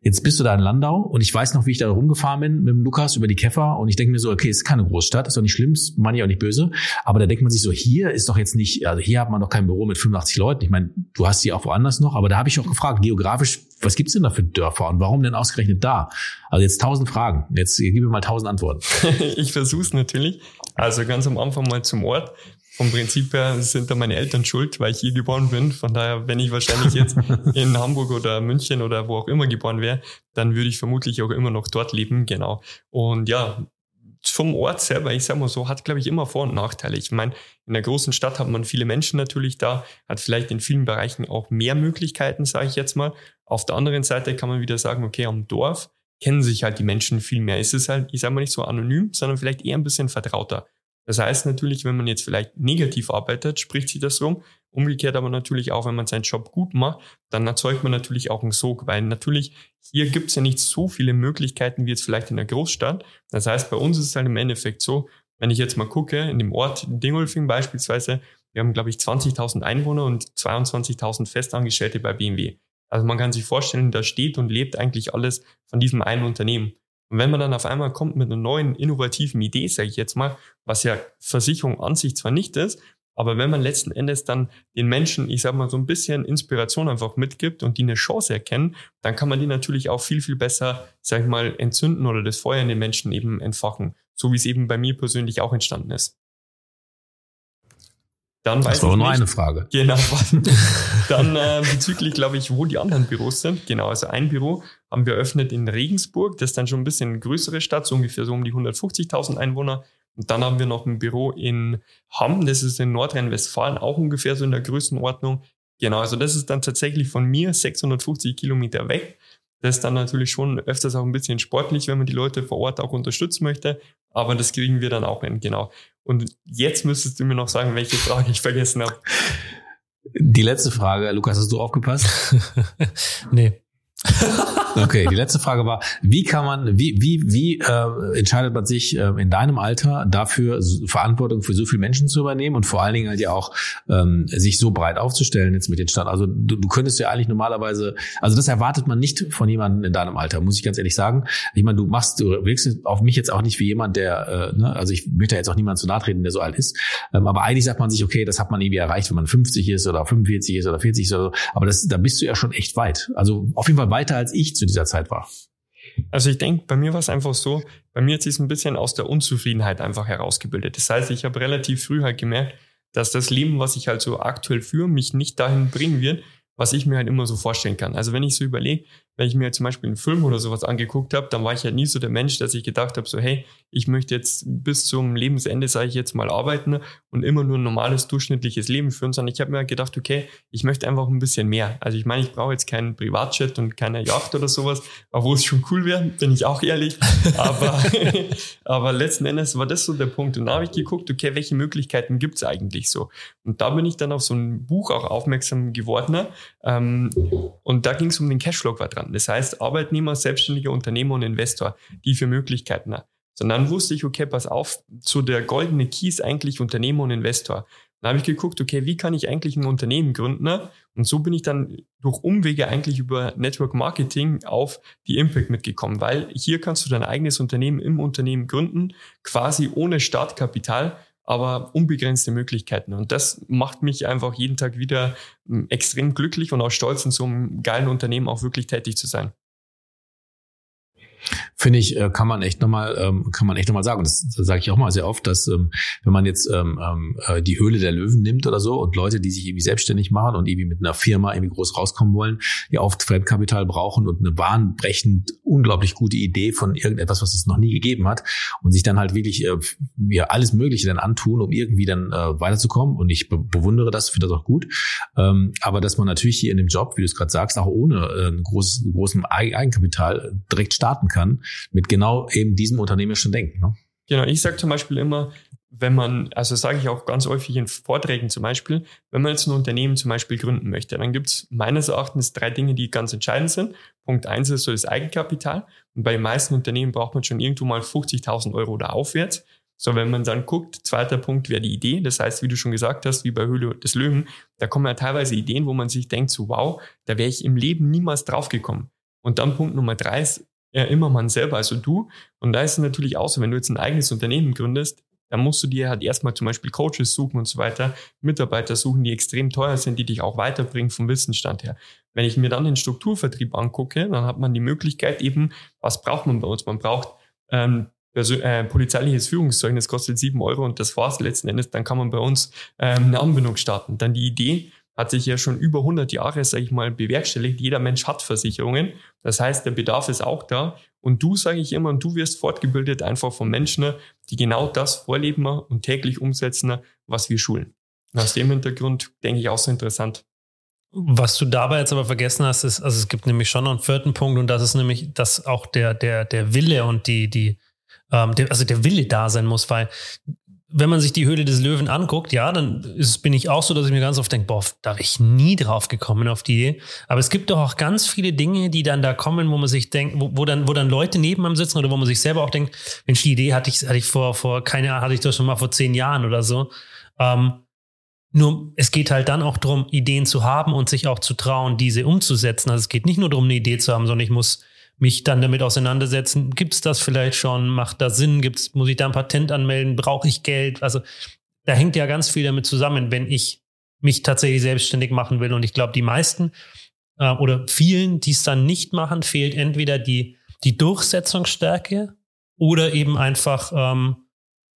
Jetzt bist du da in Landau und ich weiß noch, wie ich da rumgefahren bin mit dem Lukas über die Käfer und ich denke mir so, okay, ist keine Großstadt, ist doch nicht schlimm, ist man ja auch nicht böse. Aber da denkt man sich so, hier ist doch jetzt nicht, also hier hat man doch kein Büro mit 85 Leuten. Ich meine, du hast die auch woanders noch, aber da habe ich auch gefragt, geografisch, was gibt's denn da für Dörfer und warum denn ausgerechnet da? Also jetzt tausend Fragen. Jetzt gib mir mal tausend Antworten. ich versuch's natürlich. Also ganz am Anfang mal zum Ort. Vom Prinzip her sind da meine Eltern schuld, weil ich hier geboren bin. Von daher, wenn ich wahrscheinlich jetzt in Hamburg oder München oder wo auch immer geboren wäre, dann würde ich vermutlich auch immer noch dort leben. Genau. Und ja, vom Ort selber, ich sag mal so, hat, glaube ich, immer Vor- und Nachteile. Ich meine, in einer großen Stadt hat man viele Menschen natürlich da, hat vielleicht in vielen Bereichen auch mehr Möglichkeiten, sage ich jetzt mal. Auf der anderen Seite kann man wieder sagen, okay, am Dorf kennen sich halt die Menschen viel mehr. Es ist halt, ich sage mal nicht so anonym, sondern vielleicht eher ein bisschen vertrauter. Das heißt natürlich, wenn man jetzt vielleicht negativ arbeitet, spricht sich das rum. Umgekehrt aber natürlich auch, wenn man seinen Job gut macht, dann erzeugt man natürlich auch einen Sog, weil natürlich hier gibt es ja nicht so viele Möglichkeiten wie jetzt vielleicht in der Großstadt. Das heißt, bei uns ist es halt im Endeffekt so, wenn ich jetzt mal gucke, in dem Ort Dingolfing beispielsweise, wir haben, glaube ich, 20.000 Einwohner und 22.000 Festangestellte bei BMW. Also man kann sich vorstellen, da steht und lebt eigentlich alles von diesem einen Unternehmen. Und wenn man dann auf einmal kommt mit einer neuen, innovativen Idee, sage ich jetzt mal, was ja Versicherung an sich zwar nicht ist, aber wenn man letzten Endes dann den Menschen, ich sag mal, so ein bisschen Inspiration einfach mitgibt und die eine Chance erkennen, dann kann man die natürlich auch viel, viel besser, sag ich mal, entzünden oder das Feuer in den Menschen eben entfachen. So wie es eben bei mir persönlich auch entstanden ist. Dann das war nur eine Frage. Genau. Dann äh, bezüglich, glaube ich, wo die anderen Büros sind. Genau, also ein Büro haben wir eröffnet in Regensburg. Das ist dann schon ein bisschen eine größere Stadt, so ungefähr so um die 150.000 Einwohner. Und dann haben wir noch ein Büro in Hamm, das ist in Nordrhein-Westfalen, auch ungefähr so in der Größenordnung. Genau, also das ist dann tatsächlich von mir 650 Kilometer weg. Das ist dann natürlich schon öfters auch ein bisschen sportlich, wenn man die Leute vor Ort auch unterstützen möchte. Aber das kriegen wir dann auch hin, genau. Und jetzt müsstest du mir noch sagen, welche Frage ich vergessen habe. Die letzte Frage, Lukas, hast du aufgepasst? nee. Okay, die letzte Frage war, wie kann man, wie, wie, wie äh, entscheidet man sich äh, in deinem Alter dafür, Verantwortung für so viele Menschen zu übernehmen und vor allen Dingen halt ja auch ähm, sich so breit aufzustellen jetzt mit den Stand. Also du, du könntest ja eigentlich normalerweise, also das erwartet man nicht von jemandem in deinem Alter, muss ich ganz ehrlich sagen. Ich meine, du machst, du wirkst auf mich jetzt auch nicht wie jemand, der, äh, ne, also ich möchte jetzt auch niemand zu nahe treten, der so alt ist. Ähm, aber eigentlich sagt man sich, okay, das hat man irgendwie erreicht, wenn man 50 ist oder 45 ist oder 40 ist oder so. Aber das, da bist du ja schon echt weit. Also auf jeden Fall weiter als ich zu dieser Zeit war? Also ich denke, bei mir war es einfach so, bei mir hat sich ein bisschen aus der Unzufriedenheit einfach herausgebildet. Das heißt, ich habe relativ früh halt gemerkt, dass das Leben, was ich halt so aktuell führe, mich nicht dahin bringen wird, was ich mir halt immer so vorstellen kann. Also wenn ich so überlege, wenn ich mir zum Beispiel einen Film oder sowas angeguckt habe, dann war ich halt nie so der Mensch, dass ich gedacht habe, so hey, ich möchte jetzt bis zum Lebensende, sage ich jetzt mal, arbeiten und immer nur ein normales, durchschnittliches Leben führen, sondern ich habe mir halt gedacht, okay, ich möchte einfach ein bisschen mehr. Also ich meine, ich brauche jetzt keinen Privatjet und keine Yacht oder sowas, obwohl es schon cool wäre, bin ich auch ehrlich. Aber, aber letzten Endes war das so der Punkt. Und da habe ich geguckt, okay, welche Möglichkeiten gibt es eigentlich so? Und da bin ich dann auf so ein Buch auch aufmerksam geworden. Ähm, und da ging es um den Cashflow-Quadrant. Das heißt, Arbeitnehmer, selbstständiger Unternehmer und Investor, die für Möglichkeiten haben. Sondern wusste ich, okay, pass auf, so der goldene Key ist eigentlich Unternehmer und Investor. Dann habe ich geguckt, okay, wie kann ich eigentlich ein Unternehmen gründen? Und so bin ich dann durch Umwege eigentlich über Network Marketing auf die Impact mitgekommen, weil hier kannst du dein eigenes Unternehmen im Unternehmen gründen, quasi ohne Startkapital aber unbegrenzte Möglichkeiten. Und das macht mich einfach jeden Tag wieder hm, extrem glücklich und auch stolz, in so einem geilen Unternehmen auch wirklich tätig zu sein finde ich, äh, kann man echt nochmal, ähm, kann man echt nochmal sagen. Und das, das sage ich auch mal sehr oft, dass ähm, wenn man jetzt ähm, ähm, äh, die Höhle der Löwen nimmt oder so und Leute, die sich irgendwie selbstständig machen und irgendwie mit einer Firma irgendwie groß rauskommen wollen, die oft Fremdkapital brauchen und eine wahnbrechend unglaublich gute Idee von irgendetwas, was es noch nie gegeben hat und sich dann halt wirklich äh, ja, alles Mögliche dann antun, um irgendwie dann äh, weiterzukommen. Und ich be bewundere das, finde das auch gut. Ähm, aber dass man natürlich hier in dem Job, wie du es gerade sagst, auch ohne äh, ein großes, großem Eigenkapital direkt starten kann, mit genau eben diesem unternehmerischen Denken. Ne? Genau, ich sage zum Beispiel immer, wenn man, also sage ich auch ganz häufig in Vorträgen zum Beispiel, wenn man jetzt ein Unternehmen zum Beispiel gründen möchte, dann gibt es meines Erachtens drei Dinge, die ganz entscheidend sind. Punkt eins ist so das Eigenkapital. Und bei den meisten Unternehmen braucht man schon irgendwo mal 50.000 Euro oder aufwärts. So, wenn man dann guckt, zweiter Punkt wäre die Idee. Das heißt, wie du schon gesagt hast, wie bei Höhle des Löwen, da kommen ja teilweise Ideen, wo man sich denkt, so wow, da wäre ich im Leben niemals draufgekommen. Und dann Punkt Nummer drei ist ja immer man selber, also du. Und da ist es natürlich auch so, wenn du jetzt ein eigenes Unternehmen gründest, dann musst du dir halt erstmal zum Beispiel Coaches suchen und so weiter, Mitarbeiter suchen, die extrem teuer sind, die dich auch weiterbringen vom Wissensstand her. Wenn ich mir dann den Strukturvertrieb angucke, dann hat man die Möglichkeit eben, was braucht man bei uns? Man braucht ähm, äh, polizeiliches Führungszeugnis, kostet sieben Euro und das war's letzten Endes. Dann kann man bei uns ähm, eine Anbindung starten. Dann die Idee, hat sich ja schon über 100 Jahre, sage ich mal, bewerkstelligt. Jeder Mensch hat Versicherungen. Das heißt, der Bedarf ist auch da. Und du, sage ich immer, und du wirst fortgebildet einfach von Menschen, die genau das vorleben und täglich umsetzen, was wir schulen. Und aus dem Hintergrund denke ich auch so interessant. Was du dabei jetzt aber vergessen hast, ist, also es gibt nämlich schon noch einen vierten Punkt und das ist nämlich, dass auch der, der, der Wille und die, die, ähm, der, also der Wille da sein muss, weil wenn man sich die Höhle des Löwen anguckt, ja, dann ist, bin ich auch so, dass ich mir ganz oft denke, boah, da wäre ich nie drauf gekommen auf die Idee. Aber es gibt doch auch ganz viele Dinge, die dann da kommen, wo man sich denkt, wo, wo dann, wo dann Leute neben einem sitzen oder wo man sich selber auch denkt, Mensch, die Idee hatte ich, hatte ich vor, vor, keine Ahnung, hatte ich doch schon mal vor zehn Jahren oder so. Ähm, nur es geht halt dann auch darum, Ideen zu haben und sich auch zu trauen, diese umzusetzen. Also es geht nicht nur darum, eine Idee zu haben, sondern ich muss mich dann damit auseinandersetzen. Gibt es das vielleicht schon? Macht das Sinn? Gibt's, muss ich da ein Patent anmelden? Brauche ich Geld? Also da hängt ja ganz viel damit zusammen, wenn ich mich tatsächlich selbstständig machen will. Und ich glaube, die meisten äh, oder vielen, die es dann nicht machen, fehlt entweder die, die Durchsetzungsstärke oder eben einfach, ähm,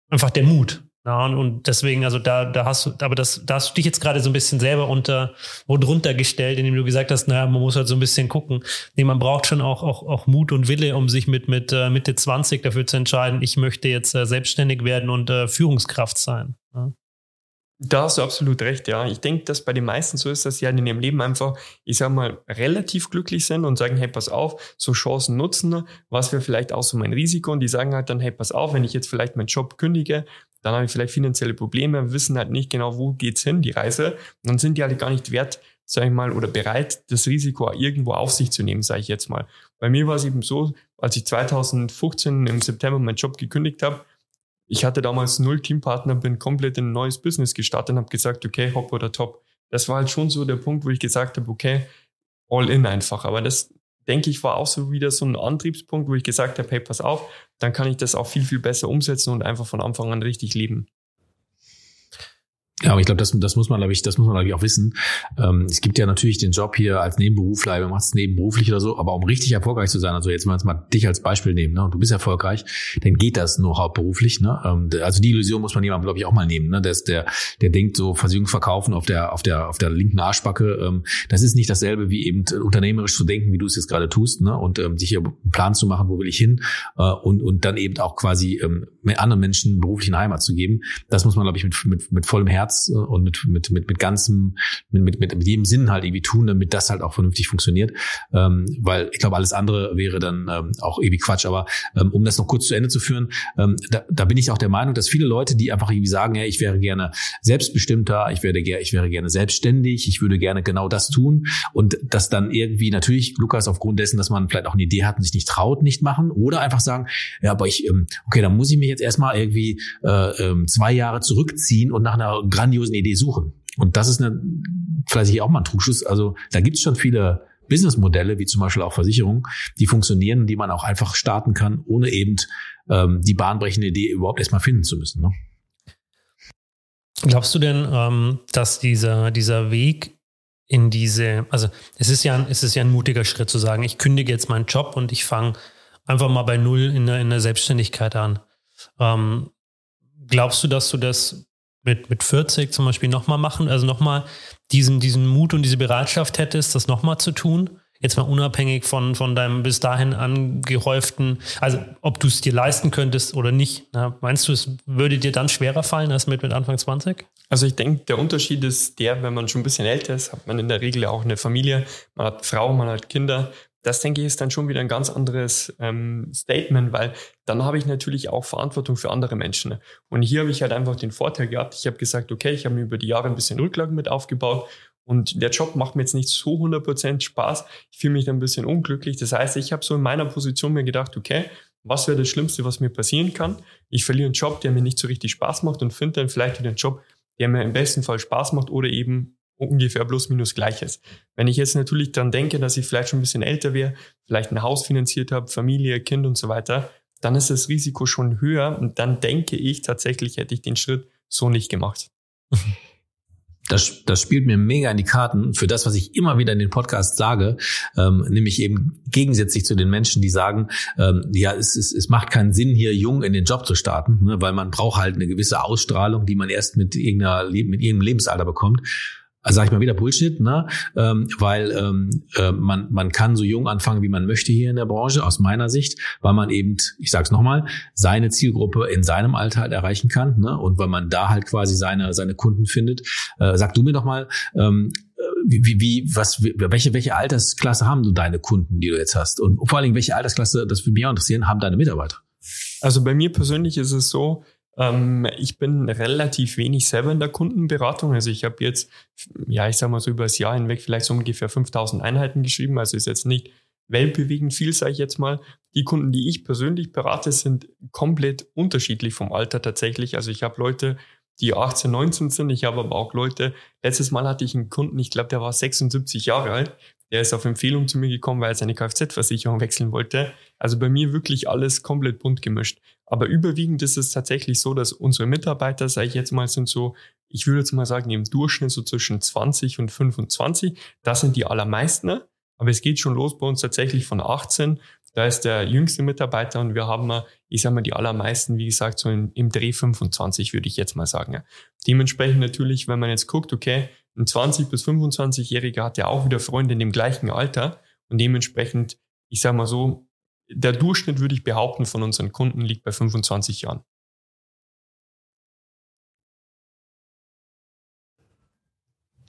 einfach der Mut. Ja, und, und deswegen, also da, da hast du, aber das, da hast du dich jetzt gerade so ein bisschen selber unter, wo drunter gestellt, indem du gesagt hast, naja, man muss halt so ein bisschen gucken. Nee, man braucht schon auch, auch, auch Mut und Wille, um sich mit, mit äh, Mitte 20 dafür zu entscheiden, ich möchte jetzt äh, selbstständig werden und äh, Führungskraft sein. Ja. Da hast du absolut recht, ja. Ich denke, dass bei den meisten so ist, dass sie halt in ihrem Leben einfach, ich sag mal, relativ glücklich sind und sagen, hey, pass auf, so Chancen nutzen, was wäre vielleicht auch so mein Risiko? Und die sagen halt dann, hey, pass auf, wenn ich jetzt vielleicht meinen Job kündige, dann habe ich vielleicht finanzielle Probleme, wissen halt nicht genau, wo geht's hin, die Reise. Und dann sind die halt gar nicht wert, sag ich mal, oder bereit, das Risiko irgendwo auf sich zu nehmen, sage ich jetzt mal. Bei mir war es eben so, als ich 2015 im September meinen Job gekündigt habe, ich hatte damals null Teampartner, bin komplett in ein neues Business gestartet und habe gesagt, okay, hopp oder top. Das war halt schon so der Punkt, wo ich gesagt habe, okay, all in einfach. Aber das, denke ich, war auch so wieder so ein Antriebspunkt, wo ich gesagt habe, hey, pass auf, dann kann ich das auch viel, viel besser umsetzen und einfach von Anfang an richtig leben. Ja, aber ich glaube, das, das muss man, glaube ich, das muss man, glaube ich, auch wissen. Ähm, es gibt ja natürlich den Job hier als Nebenberufler, man macht es nebenberuflich oder so, aber um richtig erfolgreich zu sein, also jetzt mal, mal dich als Beispiel nehmen, ne, und du bist erfolgreich, dann geht das nur hauptberuflich, ne? Ähm, also die Illusion muss man jemandem, glaube ich, auch mal nehmen, ne? Der, der, der denkt so Versicherung verkaufen auf der, auf der, auf der linken Arschbacke, ähm, das ist nicht dasselbe wie eben unternehmerisch zu denken, wie du es jetzt gerade tust, ne? Und ähm, sich hier einen Plan zu machen, wo will ich hin, äh, und, und dann eben auch quasi ähm, anderen Menschen beruflichen Heimat zu geben. Das muss man, glaube ich, mit, mit, mit vollem Herz Herz äh, und mit, mit, mit, mit ganzem, mit, mit, mit, jedem Sinn halt irgendwie tun, damit das halt auch vernünftig funktioniert. Ähm, weil ich glaube, alles andere wäre dann ähm, auch irgendwie Quatsch. Aber ähm, um das noch kurz zu Ende zu führen, ähm, da, da bin ich auch der Meinung, dass viele Leute, die einfach irgendwie sagen, ja, ich wäre gerne selbstbestimmter, ich werde ich wäre gerne selbstständig, ich würde gerne genau das tun und das dann irgendwie natürlich, Lukas, aufgrund dessen, dass man vielleicht auch eine Idee hat und sich nicht traut, nicht machen oder einfach sagen, ja, aber ich, ähm, okay, dann muss ich mich jetzt erstmal irgendwie äh, ähm, zwei Jahre zurückziehen und nach einer grandiosen Idee suchen. Und das ist eine, vielleicht hier auch mal ein Trugschluss. Also da gibt es schon viele Businessmodelle, wie zum Beispiel auch Versicherungen, die funktionieren, die man auch einfach starten kann, ohne eben ähm, die bahnbrechende Idee überhaupt erstmal finden zu müssen. Ne? Glaubst du denn, ähm, dass dieser, dieser Weg in diese, also es ist ja, es ist ja ein mutiger Schritt zu sagen, ich kündige jetzt meinen Job und ich fange einfach mal bei Null in der, in der Selbstständigkeit an. Ähm, glaubst du, dass du das mit, mit 40 zum Beispiel nochmal machen, also nochmal diesen, diesen Mut und diese Bereitschaft hättest, das nochmal zu tun? Jetzt mal unabhängig von, von deinem bis dahin angehäuften, also ob du es dir leisten könntest oder nicht. Na, meinst du, es würde dir dann schwerer fallen als mit, mit Anfang 20? Also ich denke, der Unterschied ist der, wenn man schon ein bisschen älter ist, hat man in der Regel auch eine Familie, man hat Frau, man hat Kinder das denke ich ist dann schon wieder ein ganz anderes ähm, Statement, weil dann habe ich natürlich auch Verantwortung für andere Menschen. Und hier habe ich halt einfach den Vorteil gehabt, ich habe gesagt, okay, ich habe mir über die Jahre ein bisschen Rücklagen mit aufgebaut und der Job macht mir jetzt nicht so 100% Spaß. Ich fühle mich dann ein bisschen unglücklich. Das heißt, ich habe so in meiner Position mir gedacht, okay, was wäre das Schlimmste, was mir passieren kann? Ich verliere einen Job, der mir nicht so richtig Spaß macht und finde dann vielleicht wieder einen Job, der mir im besten Fall Spaß macht oder eben ungefähr plus minus gleich ist. Wenn ich jetzt natürlich dann denke, dass ich vielleicht schon ein bisschen älter wäre, vielleicht ein Haus finanziert habe, Familie, Kind und so weiter, dann ist das Risiko schon höher und dann denke ich tatsächlich, hätte ich den Schritt so nicht gemacht. Das, das spielt mir mega in die Karten für das, was ich immer wieder in den Podcasts sage, ähm, nämlich eben gegensätzlich zu den Menschen, die sagen, ähm, ja, es, es, es macht keinen Sinn, hier jung in den Job zu starten, ne, weil man braucht halt eine gewisse Ausstrahlung, die man erst mit irgendeiner mit irgendeinem Lebensalter bekommt also sage ich mal wieder Bullshit, ne? Ähm, weil ähm, äh, man, man kann so jung anfangen, wie man möchte hier in der Branche, aus meiner Sicht, weil man eben, ich sage es nochmal, seine Zielgruppe in seinem Alter halt erreichen kann ne? und weil man da halt quasi seine, seine Kunden findet. Äh, sag du mir doch mal, ähm, wie, wie, was, welche, welche Altersklasse haben du deine Kunden, die du jetzt hast? Und vor allen Dingen, welche Altersklasse, das würde mich auch interessieren, haben deine Mitarbeiter? Also bei mir persönlich ist es so, ich bin relativ wenig selber in der Kundenberatung. Also ich habe jetzt, ja, ich sag mal so über das Jahr hinweg vielleicht so ungefähr 5000 Einheiten geschrieben. Also ist jetzt nicht weltbewegend viel, sage ich jetzt mal. Die Kunden, die ich persönlich berate, sind komplett unterschiedlich vom Alter tatsächlich. Also ich habe Leute, die 18, 19 sind. Ich habe aber auch Leute, letztes Mal hatte ich einen Kunden, ich glaube, der war 76 Jahre alt. Der ist auf Empfehlung zu mir gekommen, weil er seine Kfz-Versicherung wechseln wollte. Also bei mir wirklich alles komplett bunt gemischt. Aber überwiegend ist es tatsächlich so, dass unsere Mitarbeiter, sage ich jetzt mal, sind so, ich würde jetzt mal sagen, im Durchschnitt so zwischen 20 und 25. Das sind die allermeisten. Aber es geht schon los bei uns tatsächlich von 18 Da ist der jüngste Mitarbeiter und wir haben, ich sag mal, die allermeisten, wie gesagt, so in, im Dreh 25, würde ich jetzt mal sagen. Dementsprechend natürlich, wenn man jetzt guckt, okay, ein 20- bis 25-Jähriger hat ja auch wieder Freunde in dem gleichen Alter und dementsprechend, ich sag mal so, der Durchschnitt, würde ich behaupten, von unseren Kunden liegt bei 25 Jahren.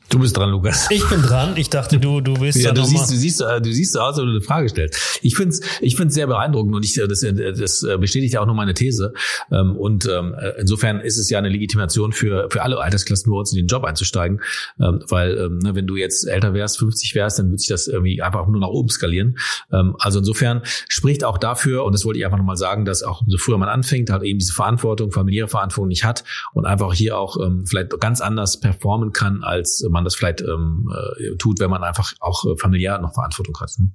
Du bist dran, Lukas. Ich bin dran. Ich dachte, du, du willst ja, du siehst, du siehst, äh, du siehst so aus, wenn du eine Frage stellst. Ich find's, ich find's sehr beeindruckend und ich, äh, das, äh, das bestätigt ja auch nur meine These. Ähm, Und ähm, insofern ist es ja eine Legitimation für, für alle Altersklassen bei uns in den Job einzusteigen. Ähm, Weil, ne, wenn du jetzt älter wärst, 50 wärst, dann würde sich das irgendwie einfach nur nach oben skalieren. Also insofern spricht auch dafür, und das wollte ich einfach nochmal sagen, dass auch umso früher man anfängt, halt eben diese Verantwortung, familiäre Verantwortung nicht hat und einfach hier auch vielleicht ganz anders performen kann, als man das vielleicht ähm, äh, tut, wenn man einfach auch äh, familiär noch Verantwortung hat. Ne?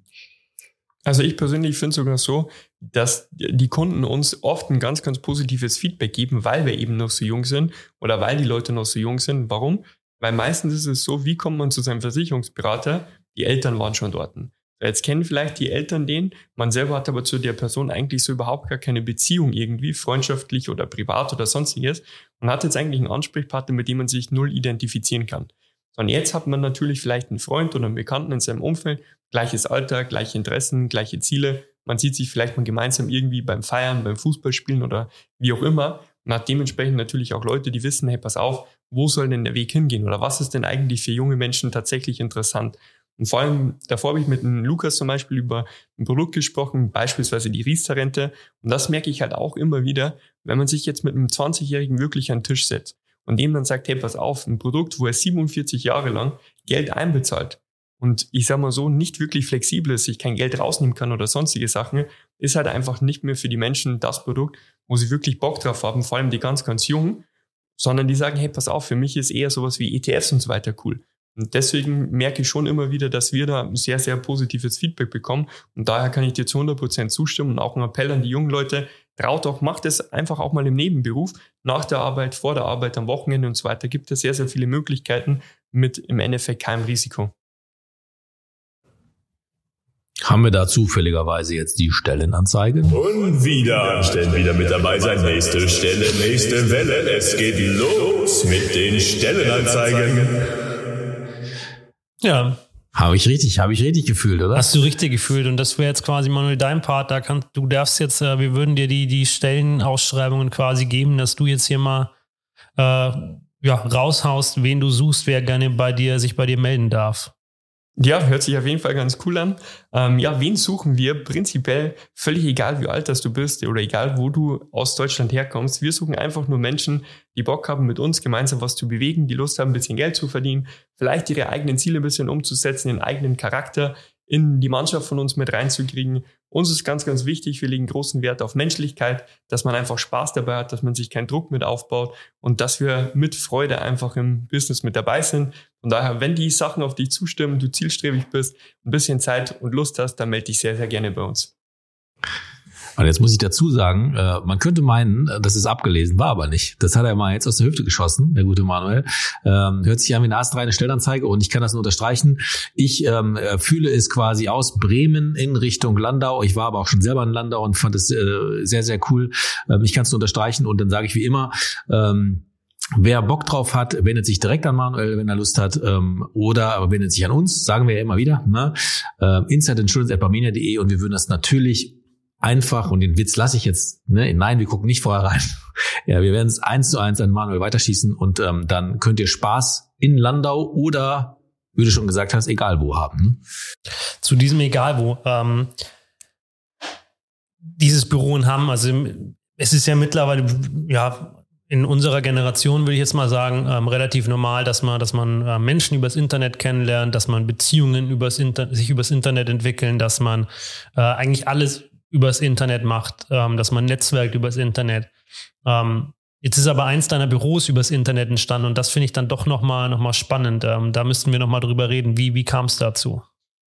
Also ich persönlich finde sogar so, dass die Kunden uns oft ein ganz, ganz positives Feedback geben, weil wir eben noch so jung sind oder weil die Leute noch so jung sind. Warum? Weil meistens ist es so, wie kommt man zu seinem Versicherungsberater? Die Eltern waren schon dort. Jetzt kennen vielleicht die Eltern den, man selber hat aber zu der Person eigentlich so überhaupt gar keine Beziehung irgendwie, freundschaftlich oder privat oder sonstiges und hat jetzt eigentlich einen Ansprechpartner, mit dem man sich null identifizieren kann. Und jetzt hat man natürlich vielleicht einen Freund oder einen Bekannten in seinem Umfeld, gleiches Alter, gleiche Interessen, gleiche Ziele. Man sieht sich vielleicht mal gemeinsam irgendwie beim Feiern, beim Fußballspielen oder wie auch immer. Man hat dementsprechend natürlich auch Leute, die wissen, hey, pass auf, wo soll denn der Weg hingehen oder was ist denn eigentlich für junge Menschen tatsächlich interessant? Und vor allem, davor habe ich mit dem Lukas zum Beispiel über ein Produkt gesprochen, beispielsweise die Riester-Rente. Und das merke ich halt auch immer wieder, wenn man sich jetzt mit einem 20-Jährigen wirklich an den Tisch setzt und dem dann sagt, hey, pass auf, ein Produkt, wo er 47 Jahre lang Geld einbezahlt und ich sag mal so, nicht wirklich flexibel ist, sich kein Geld rausnehmen kann oder sonstige Sachen, ist halt einfach nicht mehr für die Menschen das Produkt, wo sie wirklich Bock drauf haben, vor allem die ganz, ganz Jungen, sondern die sagen, hey, pass auf, für mich ist eher sowas wie ETFs und so weiter cool. Und deswegen merke ich schon immer wieder, dass wir da sehr, sehr positives Feedback bekommen. Und daher kann ich dir zu 100 Prozent zustimmen und auch ein Appell an die jungen Leute, traut doch, macht es einfach auch mal im Nebenberuf, nach der Arbeit, vor der Arbeit, am Wochenende und so weiter. Gibt es sehr, sehr viele Möglichkeiten mit im Endeffekt keinem Risiko. Haben wir da zufälligerweise jetzt die Stellenanzeige? Und wieder anstellen, wieder mit dabei sein. Nächste Stelle, nächste Welle. Es geht los mit den Stellenanzeigen. Ja, Habe ich richtig, habe ich richtig gefühlt, oder? hast du richtig gefühlt. Und das wäre jetzt quasi, Manuel, dein Part. Da kannst, du darfst jetzt, äh, wir würden dir die, die Stellenausschreibungen quasi geben, dass du jetzt hier mal äh, ja, raushaust, wen du suchst, wer gerne bei dir, sich bei dir melden darf. Ja, hört sich auf jeden Fall ganz cool an. Ähm, ja, wen suchen wir? Prinzipiell völlig egal, wie alt das du bist oder egal, wo du aus Deutschland herkommst. Wir suchen einfach nur Menschen, die Bock haben, mit uns gemeinsam was zu bewegen, die Lust haben, ein bisschen Geld zu verdienen, vielleicht ihre eigenen Ziele ein bisschen umzusetzen, ihren eigenen Charakter in die Mannschaft von uns mit reinzukriegen. Uns ist ganz, ganz wichtig, wir legen großen Wert auf Menschlichkeit, dass man einfach Spaß dabei hat, dass man sich keinen Druck mit aufbaut und dass wir mit Freude einfach im Business mit dabei sind. Von daher, wenn die Sachen auf dich zustimmen, du zielstrebig bist, ein bisschen Zeit und Lust hast, dann melde dich sehr, sehr gerne bei uns. Und jetzt muss ich dazu sagen, äh, man könnte meinen, äh, das ist abgelesen, war aber nicht. Das hat er mal jetzt aus der Hüfte geschossen, der gute Manuel. Ähm, hört sich an wie eine astreine Stellanzeige und ich kann das nur unterstreichen. Ich ähm, äh, fühle es quasi aus Bremen in Richtung Landau. Ich war aber auch schon selber in Landau und fand es äh, sehr, sehr cool. Ähm, ich kann es nur unterstreichen und dann sage ich wie immer, ähm, Wer Bock drauf hat, wendet sich direkt an Manuel, wenn er Lust hat, ähm, oder wendet sich an uns, sagen wir ja immer wieder, ne? äh, insideinsurance.barmenia.de und wir würden das natürlich einfach, und den Witz lasse ich jetzt, ne, nein, wir gucken nicht vorher rein. Ja, wir werden es eins zu eins an Manuel weiterschießen und ähm, dann könnt ihr Spaß in Landau oder, wie du schon gesagt hast, egal wo haben. Ne? Zu diesem egal wo. Ähm, dieses Büro in Hamm, also es ist ja mittlerweile, ja, in unserer Generation würde ich jetzt mal sagen, ähm, relativ normal, dass man, dass man äh, Menschen übers Internet kennenlernt, dass man Beziehungen übers Inter sich übers Internet entwickeln, dass man äh, eigentlich alles übers Internet macht, ähm, dass man netzwerkt übers Internet. Ähm, jetzt ist aber eins deiner Büros übers Internet entstanden und das finde ich dann doch nochmal noch mal spannend. Ähm, da müssten wir nochmal drüber reden. Wie, wie kam es dazu?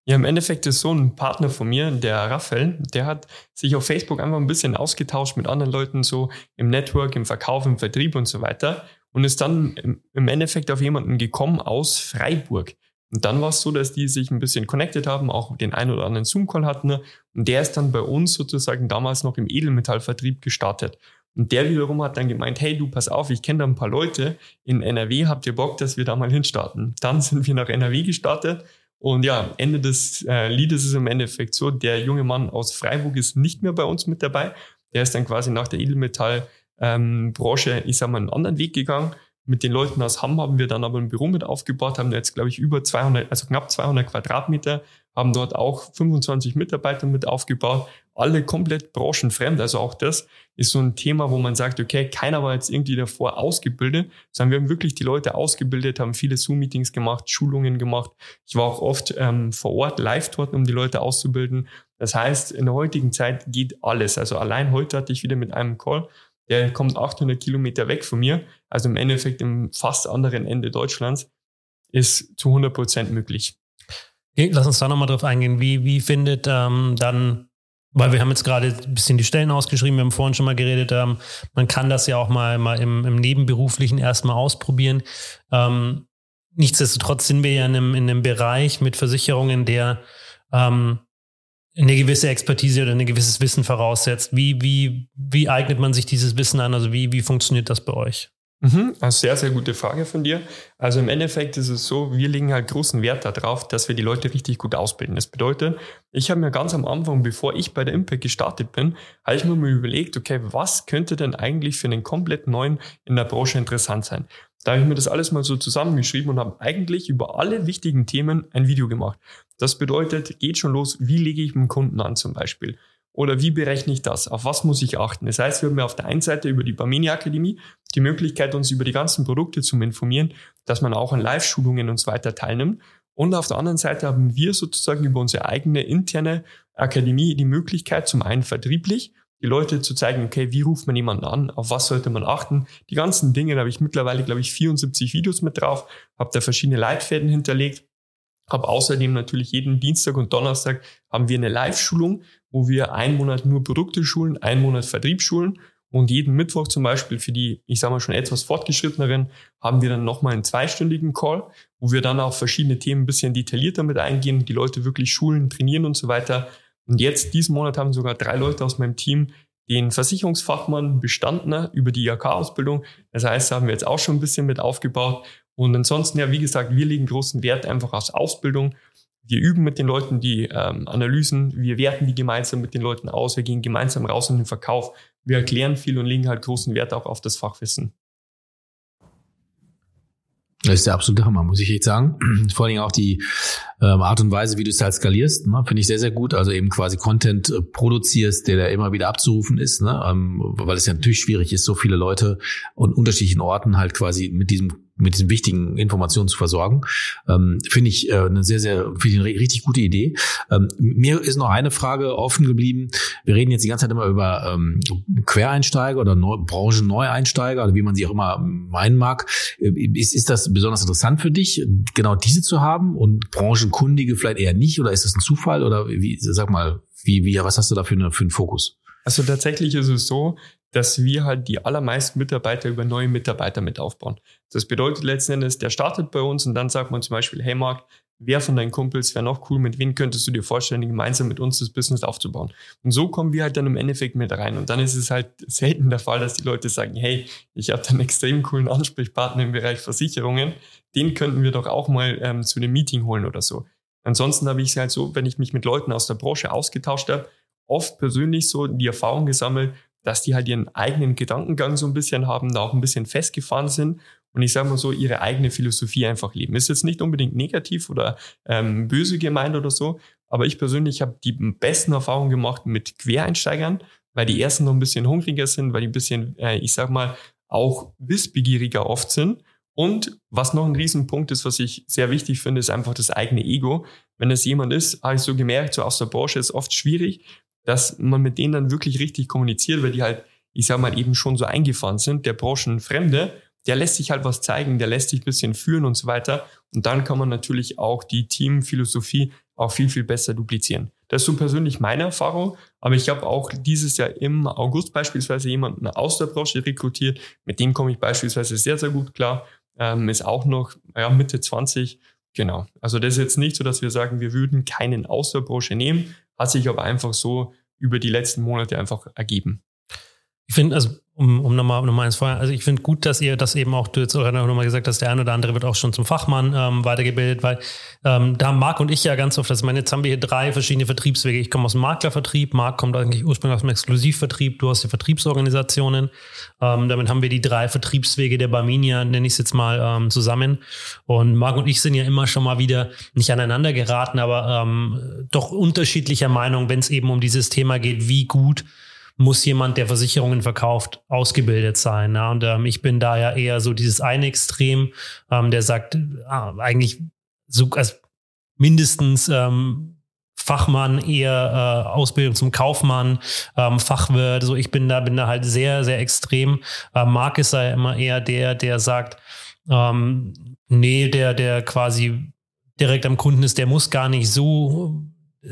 Ja, im Endeffekt ist so ein Partner von mir, der Raphael, der hat sich auf Facebook einfach ein bisschen ausgetauscht mit anderen Leuten, so im Network, im Verkauf, im Vertrieb und so weiter und ist dann im Endeffekt auf jemanden gekommen aus Freiburg. Und dann war es so, dass die sich ein bisschen connected haben, auch den einen oder anderen Zoom-Call hatten. Und der ist dann bei uns sozusagen damals noch im Edelmetallvertrieb gestartet. Und der wiederum hat dann gemeint, hey du, pass auf, ich kenne da ein paar Leute in NRW, habt ihr Bock, dass wir da mal hinstarten? Dann sind wir nach NRW gestartet. Und ja, Ende des äh, Liedes ist im Endeffekt so, der junge Mann aus Freiburg ist nicht mehr bei uns mit dabei. Der ist dann quasi nach der Edelmetallbranche, ähm, ich sag mal, einen anderen Weg gegangen mit den Leuten aus Hamm haben wir dann aber ein Büro mit aufgebaut, haben jetzt, glaube ich, über 200, also knapp 200 Quadratmeter, haben dort auch 25 Mitarbeiter mit aufgebaut, alle komplett branchenfremd. Also auch das ist so ein Thema, wo man sagt, okay, keiner war jetzt irgendwie davor ausgebildet, sondern wir haben wirklich die Leute ausgebildet, haben viele Zoom-Meetings gemacht, Schulungen gemacht. Ich war auch oft ähm, vor Ort live dort, um die Leute auszubilden. Das heißt, in der heutigen Zeit geht alles. Also allein heute hatte ich wieder mit einem Call der kommt 800 Kilometer weg von mir, also im Endeffekt im fast anderen Ende Deutschlands, ist zu 100 Prozent möglich. Lass uns da nochmal drauf eingehen. Wie, wie findet ähm, dann, weil wir haben jetzt gerade ein bisschen die Stellen ausgeschrieben, wir haben vorhin schon mal geredet, ähm, man kann das ja auch mal, mal im, im Nebenberuflichen erstmal ausprobieren. Ähm, nichtsdestotrotz sind wir ja in einem, in einem Bereich mit Versicherungen, der ähm, eine gewisse Expertise oder ein gewisses Wissen voraussetzt. Wie, wie, wie eignet man sich dieses Wissen an? Also wie, wie funktioniert das bei euch? Mhm, eine sehr, sehr gute Frage von dir. Also im Endeffekt ist es so, wir legen halt großen Wert darauf, dass wir die Leute richtig gut ausbilden. Das bedeutet, ich habe mir ganz am Anfang, bevor ich bei der Impact gestartet bin, habe ich mir mal überlegt, okay, was könnte denn eigentlich für einen komplett neuen in der Branche interessant sein? Da habe ich mir das alles mal so zusammengeschrieben und habe eigentlich über alle wichtigen Themen ein Video gemacht. Das bedeutet, geht schon los, wie lege ich einen Kunden an zum Beispiel? Oder wie berechne ich das? Auf was muss ich achten? Das heißt, wir haben ja auf der einen Seite über die Barmeni Akademie die Möglichkeit, uns über die ganzen Produkte zu informieren, dass man auch an Live-Schulungen und so weiter teilnimmt. Und auf der anderen Seite haben wir sozusagen über unsere eigene interne Akademie die Möglichkeit, zum einen vertrieblich, die Leute zu zeigen, okay, wie ruft man jemanden an, auf was sollte man achten. Die ganzen Dinge, da habe ich mittlerweile, glaube ich, 74 Videos mit drauf, habe da verschiedene Leitfäden hinterlegt habe außerdem natürlich jeden Dienstag und Donnerstag haben wir eine Live-Schulung, wo wir einen Monat nur Produkte schulen, einen Monat Vertrieb schulen und jeden Mittwoch zum Beispiel für die, ich sage mal schon etwas fortgeschritteneren, haben wir dann nochmal einen zweistündigen Call, wo wir dann auf verschiedene Themen ein bisschen detaillierter mit eingehen, die Leute wirklich schulen, trainieren und so weiter. Und jetzt, diesen Monat haben sogar drei Leute aus meinem Team den Versicherungsfachmann bestanden über die IHK-Ausbildung. Das heißt, da haben wir jetzt auch schon ein bisschen mit aufgebaut. Und ansonsten, ja, wie gesagt, wir legen großen Wert einfach auf Ausbildung. Wir üben mit den Leuten die ähm, Analysen, wir werten die gemeinsam mit den Leuten aus, wir gehen gemeinsam raus in den Verkauf, wir erklären viel und legen halt großen Wert auch auf das Fachwissen. Das ist der absolute Hammer, muss ich echt sagen. Vor allen Dingen auch die ähm, Art und Weise, wie du es halt skalierst, ne, finde ich sehr, sehr gut. Also eben quasi Content äh, produzierst, der da immer wieder abzurufen ist, ne, ähm, weil es ja natürlich schwierig ist, so viele Leute und unterschiedlichen Orten halt quasi mit diesem mit diesen wichtigen Informationen zu versorgen. Ähm, Finde ich äh, eine sehr, sehr ich eine richtig gute Idee. Ähm, mir ist noch eine Frage offen geblieben. Wir reden jetzt die ganze Zeit immer über ähm, Quereinsteiger oder Neu Branchen-Neueinsteiger oder wie man sie auch immer meinen mag. Äh, ist, ist das besonders interessant für dich, genau diese zu haben und Branchenkundige vielleicht eher nicht? Oder ist das ein Zufall? Oder wie, sag mal, wie, wie, was hast du da für, eine, für einen Fokus? Also tatsächlich ist es so, dass wir halt die allermeisten Mitarbeiter über neue Mitarbeiter mit aufbauen. Das bedeutet letzten Endes, der startet bei uns und dann sagt man zum Beispiel, hey Marc, wer von deinen Kumpels wäre noch cool, mit wem könntest du dir vorstellen, gemeinsam mit uns das Business aufzubauen? Und so kommen wir halt dann im Endeffekt mit rein. Und dann ist es halt selten der Fall, dass die Leute sagen, hey, ich habe da einen extrem coolen Ansprechpartner im Bereich Versicherungen, den könnten wir doch auch mal ähm, zu einem Meeting holen oder so. Ansonsten habe ich es halt so, wenn ich mich mit Leuten aus der Branche ausgetauscht habe, oft persönlich so die Erfahrung gesammelt, dass die halt ihren eigenen Gedankengang so ein bisschen haben, da auch ein bisschen festgefahren sind und ich sage mal so, ihre eigene Philosophie einfach leben. Ist jetzt nicht unbedingt negativ oder ähm, böse gemeint oder so, aber ich persönlich habe die besten Erfahrungen gemacht mit Quereinsteigern, weil die ersten noch ein bisschen hungriger sind, weil die ein bisschen, äh, ich sag mal, auch wissbegieriger oft sind. Und was noch ein Riesenpunkt ist, was ich sehr wichtig finde, ist einfach das eigene Ego. Wenn es jemand ist, habe ich so gemerkt, so aus der Branche ist oft schwierig, dass man mit denen dann wirklich richtig kommuniziert, weil die halt, ich sag mal, eben schon so eingefahren sind, der Branchenfremde der lässt sich halt was zeigen, der lässt sich ein bisschen führen und so weiter. Und dann kann man natürlich auch die Teamphilosophie auch viel, viel besser duplizieren. Das ist so persönlich meine Erfahrung, aber ich habe auch dieses Jahr im August beispielsweise jemanden aus der Branche rekrutiert, mit dem komme ich beispielsweise sehr, sehr gut klar, ähm, ist auch noch ja, Mitte 20, Genau. Also das ist jetzt nicht so, dass wir sagen, wir würden keinen aus der Branche nehmen, hat sich aber einfach so über die letzten Monate einfach ergeben. Ich finde, also um, um nochmal noch mal eins vorher, also ich finde gut, dass ihr das eben auch, du jetzt auch nochmal gesagt hast, der eine oder andere wird auch schon zum Fachmann ähm, weitergebildet, weil ähm, da haben Marc und ich ja ganz oft, also meine, jetzt haben wir hier drei verschiedene Vertriebswege. Ich komme aus dem Maklervertrieb, Marc kommt eigentlich ursprünglich aus dem Exklusivvertrieb, du hast die Vertriebsorganisationen. Ähm, damit haben wir die drei Vertriebswege der Barminia, nenne ich es jetzt mal, ähm, zusammen. Und Marc und ich sind ja immer schon mal wieder nicht aneinander geraten, aber ähm, doch unterschiedlicher Meinung, wenn es eben um dieses Thema geht, wie gut muss jemand, der Versicherungen verkauft, ausgebildet sein. Ja? Und ähm, ich bin da ja eher so dieses eine Extrem, ähm, der sagt, ah, eigentlich so, also mindestens ähm, Fachmann, eher äh, Ausbildung zum Kaufmann, ähm, Fachwirt. So, ich bin da, bin da halt sehr, sehr extrem. Äh, Marc ist ja immer eher der, der sagt, ähm, nee, der, der quasi direkt am Kunden ist, der muss gar nicht so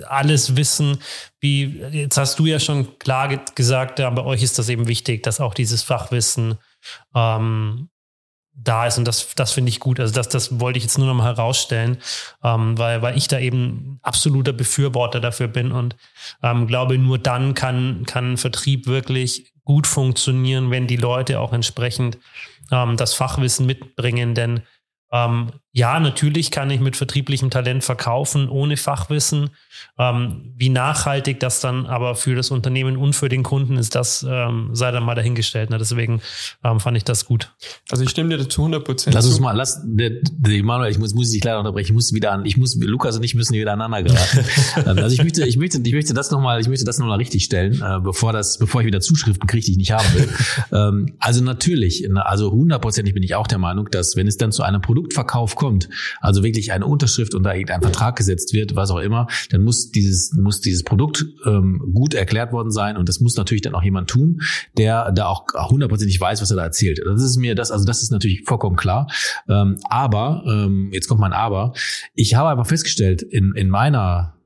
alles wissen. Wie, jetzt hast du ja schon klar gesagt, ja, bei euch ist das eben wichtig, dass auch dieses Fachwissen ähm, da ist. Und das, das finde ich gut. Also das, das wollte ich jetzt nur noch mal herausstellen, ähm, weil, weil ich da eben absoluter Befürworter dafür bin und ähm, glaube, nur dann kann, kann Vertrieb wirklich gut funktionieren, wenn die Leute auch entsprechend ähm, das Fachwissen mitbringen. Denn ähm, ja, natürlich kann ich mit vertrieblichem Talent verkaufen, ohne Fachwissen. Ähm, wie nachhaltig das dann aber für das Unternehmen und für den Kunden ist, das ähm, sei dann mal dahingestellt. Ne? Deswegen ähm, fand ich das gut. Also ich stimme dir dazu 100 Prozent. Lass uns mal, lass, der, der Manuel, ich muss, muss dich leider unterbrechen, ich muss wieder an, ich muss, Lukas und ich müssen wieder aneinander geraten. Ähm, also ich möchte, ich möchte, ich möchte das nochmal, ich möchte das nochmal richtig stellen, äh, bevor das, bevor ich wieder Zuschriften kriege, die ich nicht haben will. ähm, also natürlich, also hundertprozentig bin ich auch der Meinung, dass wenn es dann zu einem Produktverkauf kommt, also wirklich eine Unterschrift unter irgendeinen Vertrag gesetzt wird, was auch immer, dann muss dieses, muss dieses Produkt ähm, gut erklärt worden sein und das muss natürlich dann auch jemand tun, der da auch hundertprozentig weiß, was er da erzählt. Das ist mir das, also das ist natürlich vollkommen klar. Ähm, aber, ähm, jetzt kommt mein Aber, ich habe einfach festgestellt, in, in meiner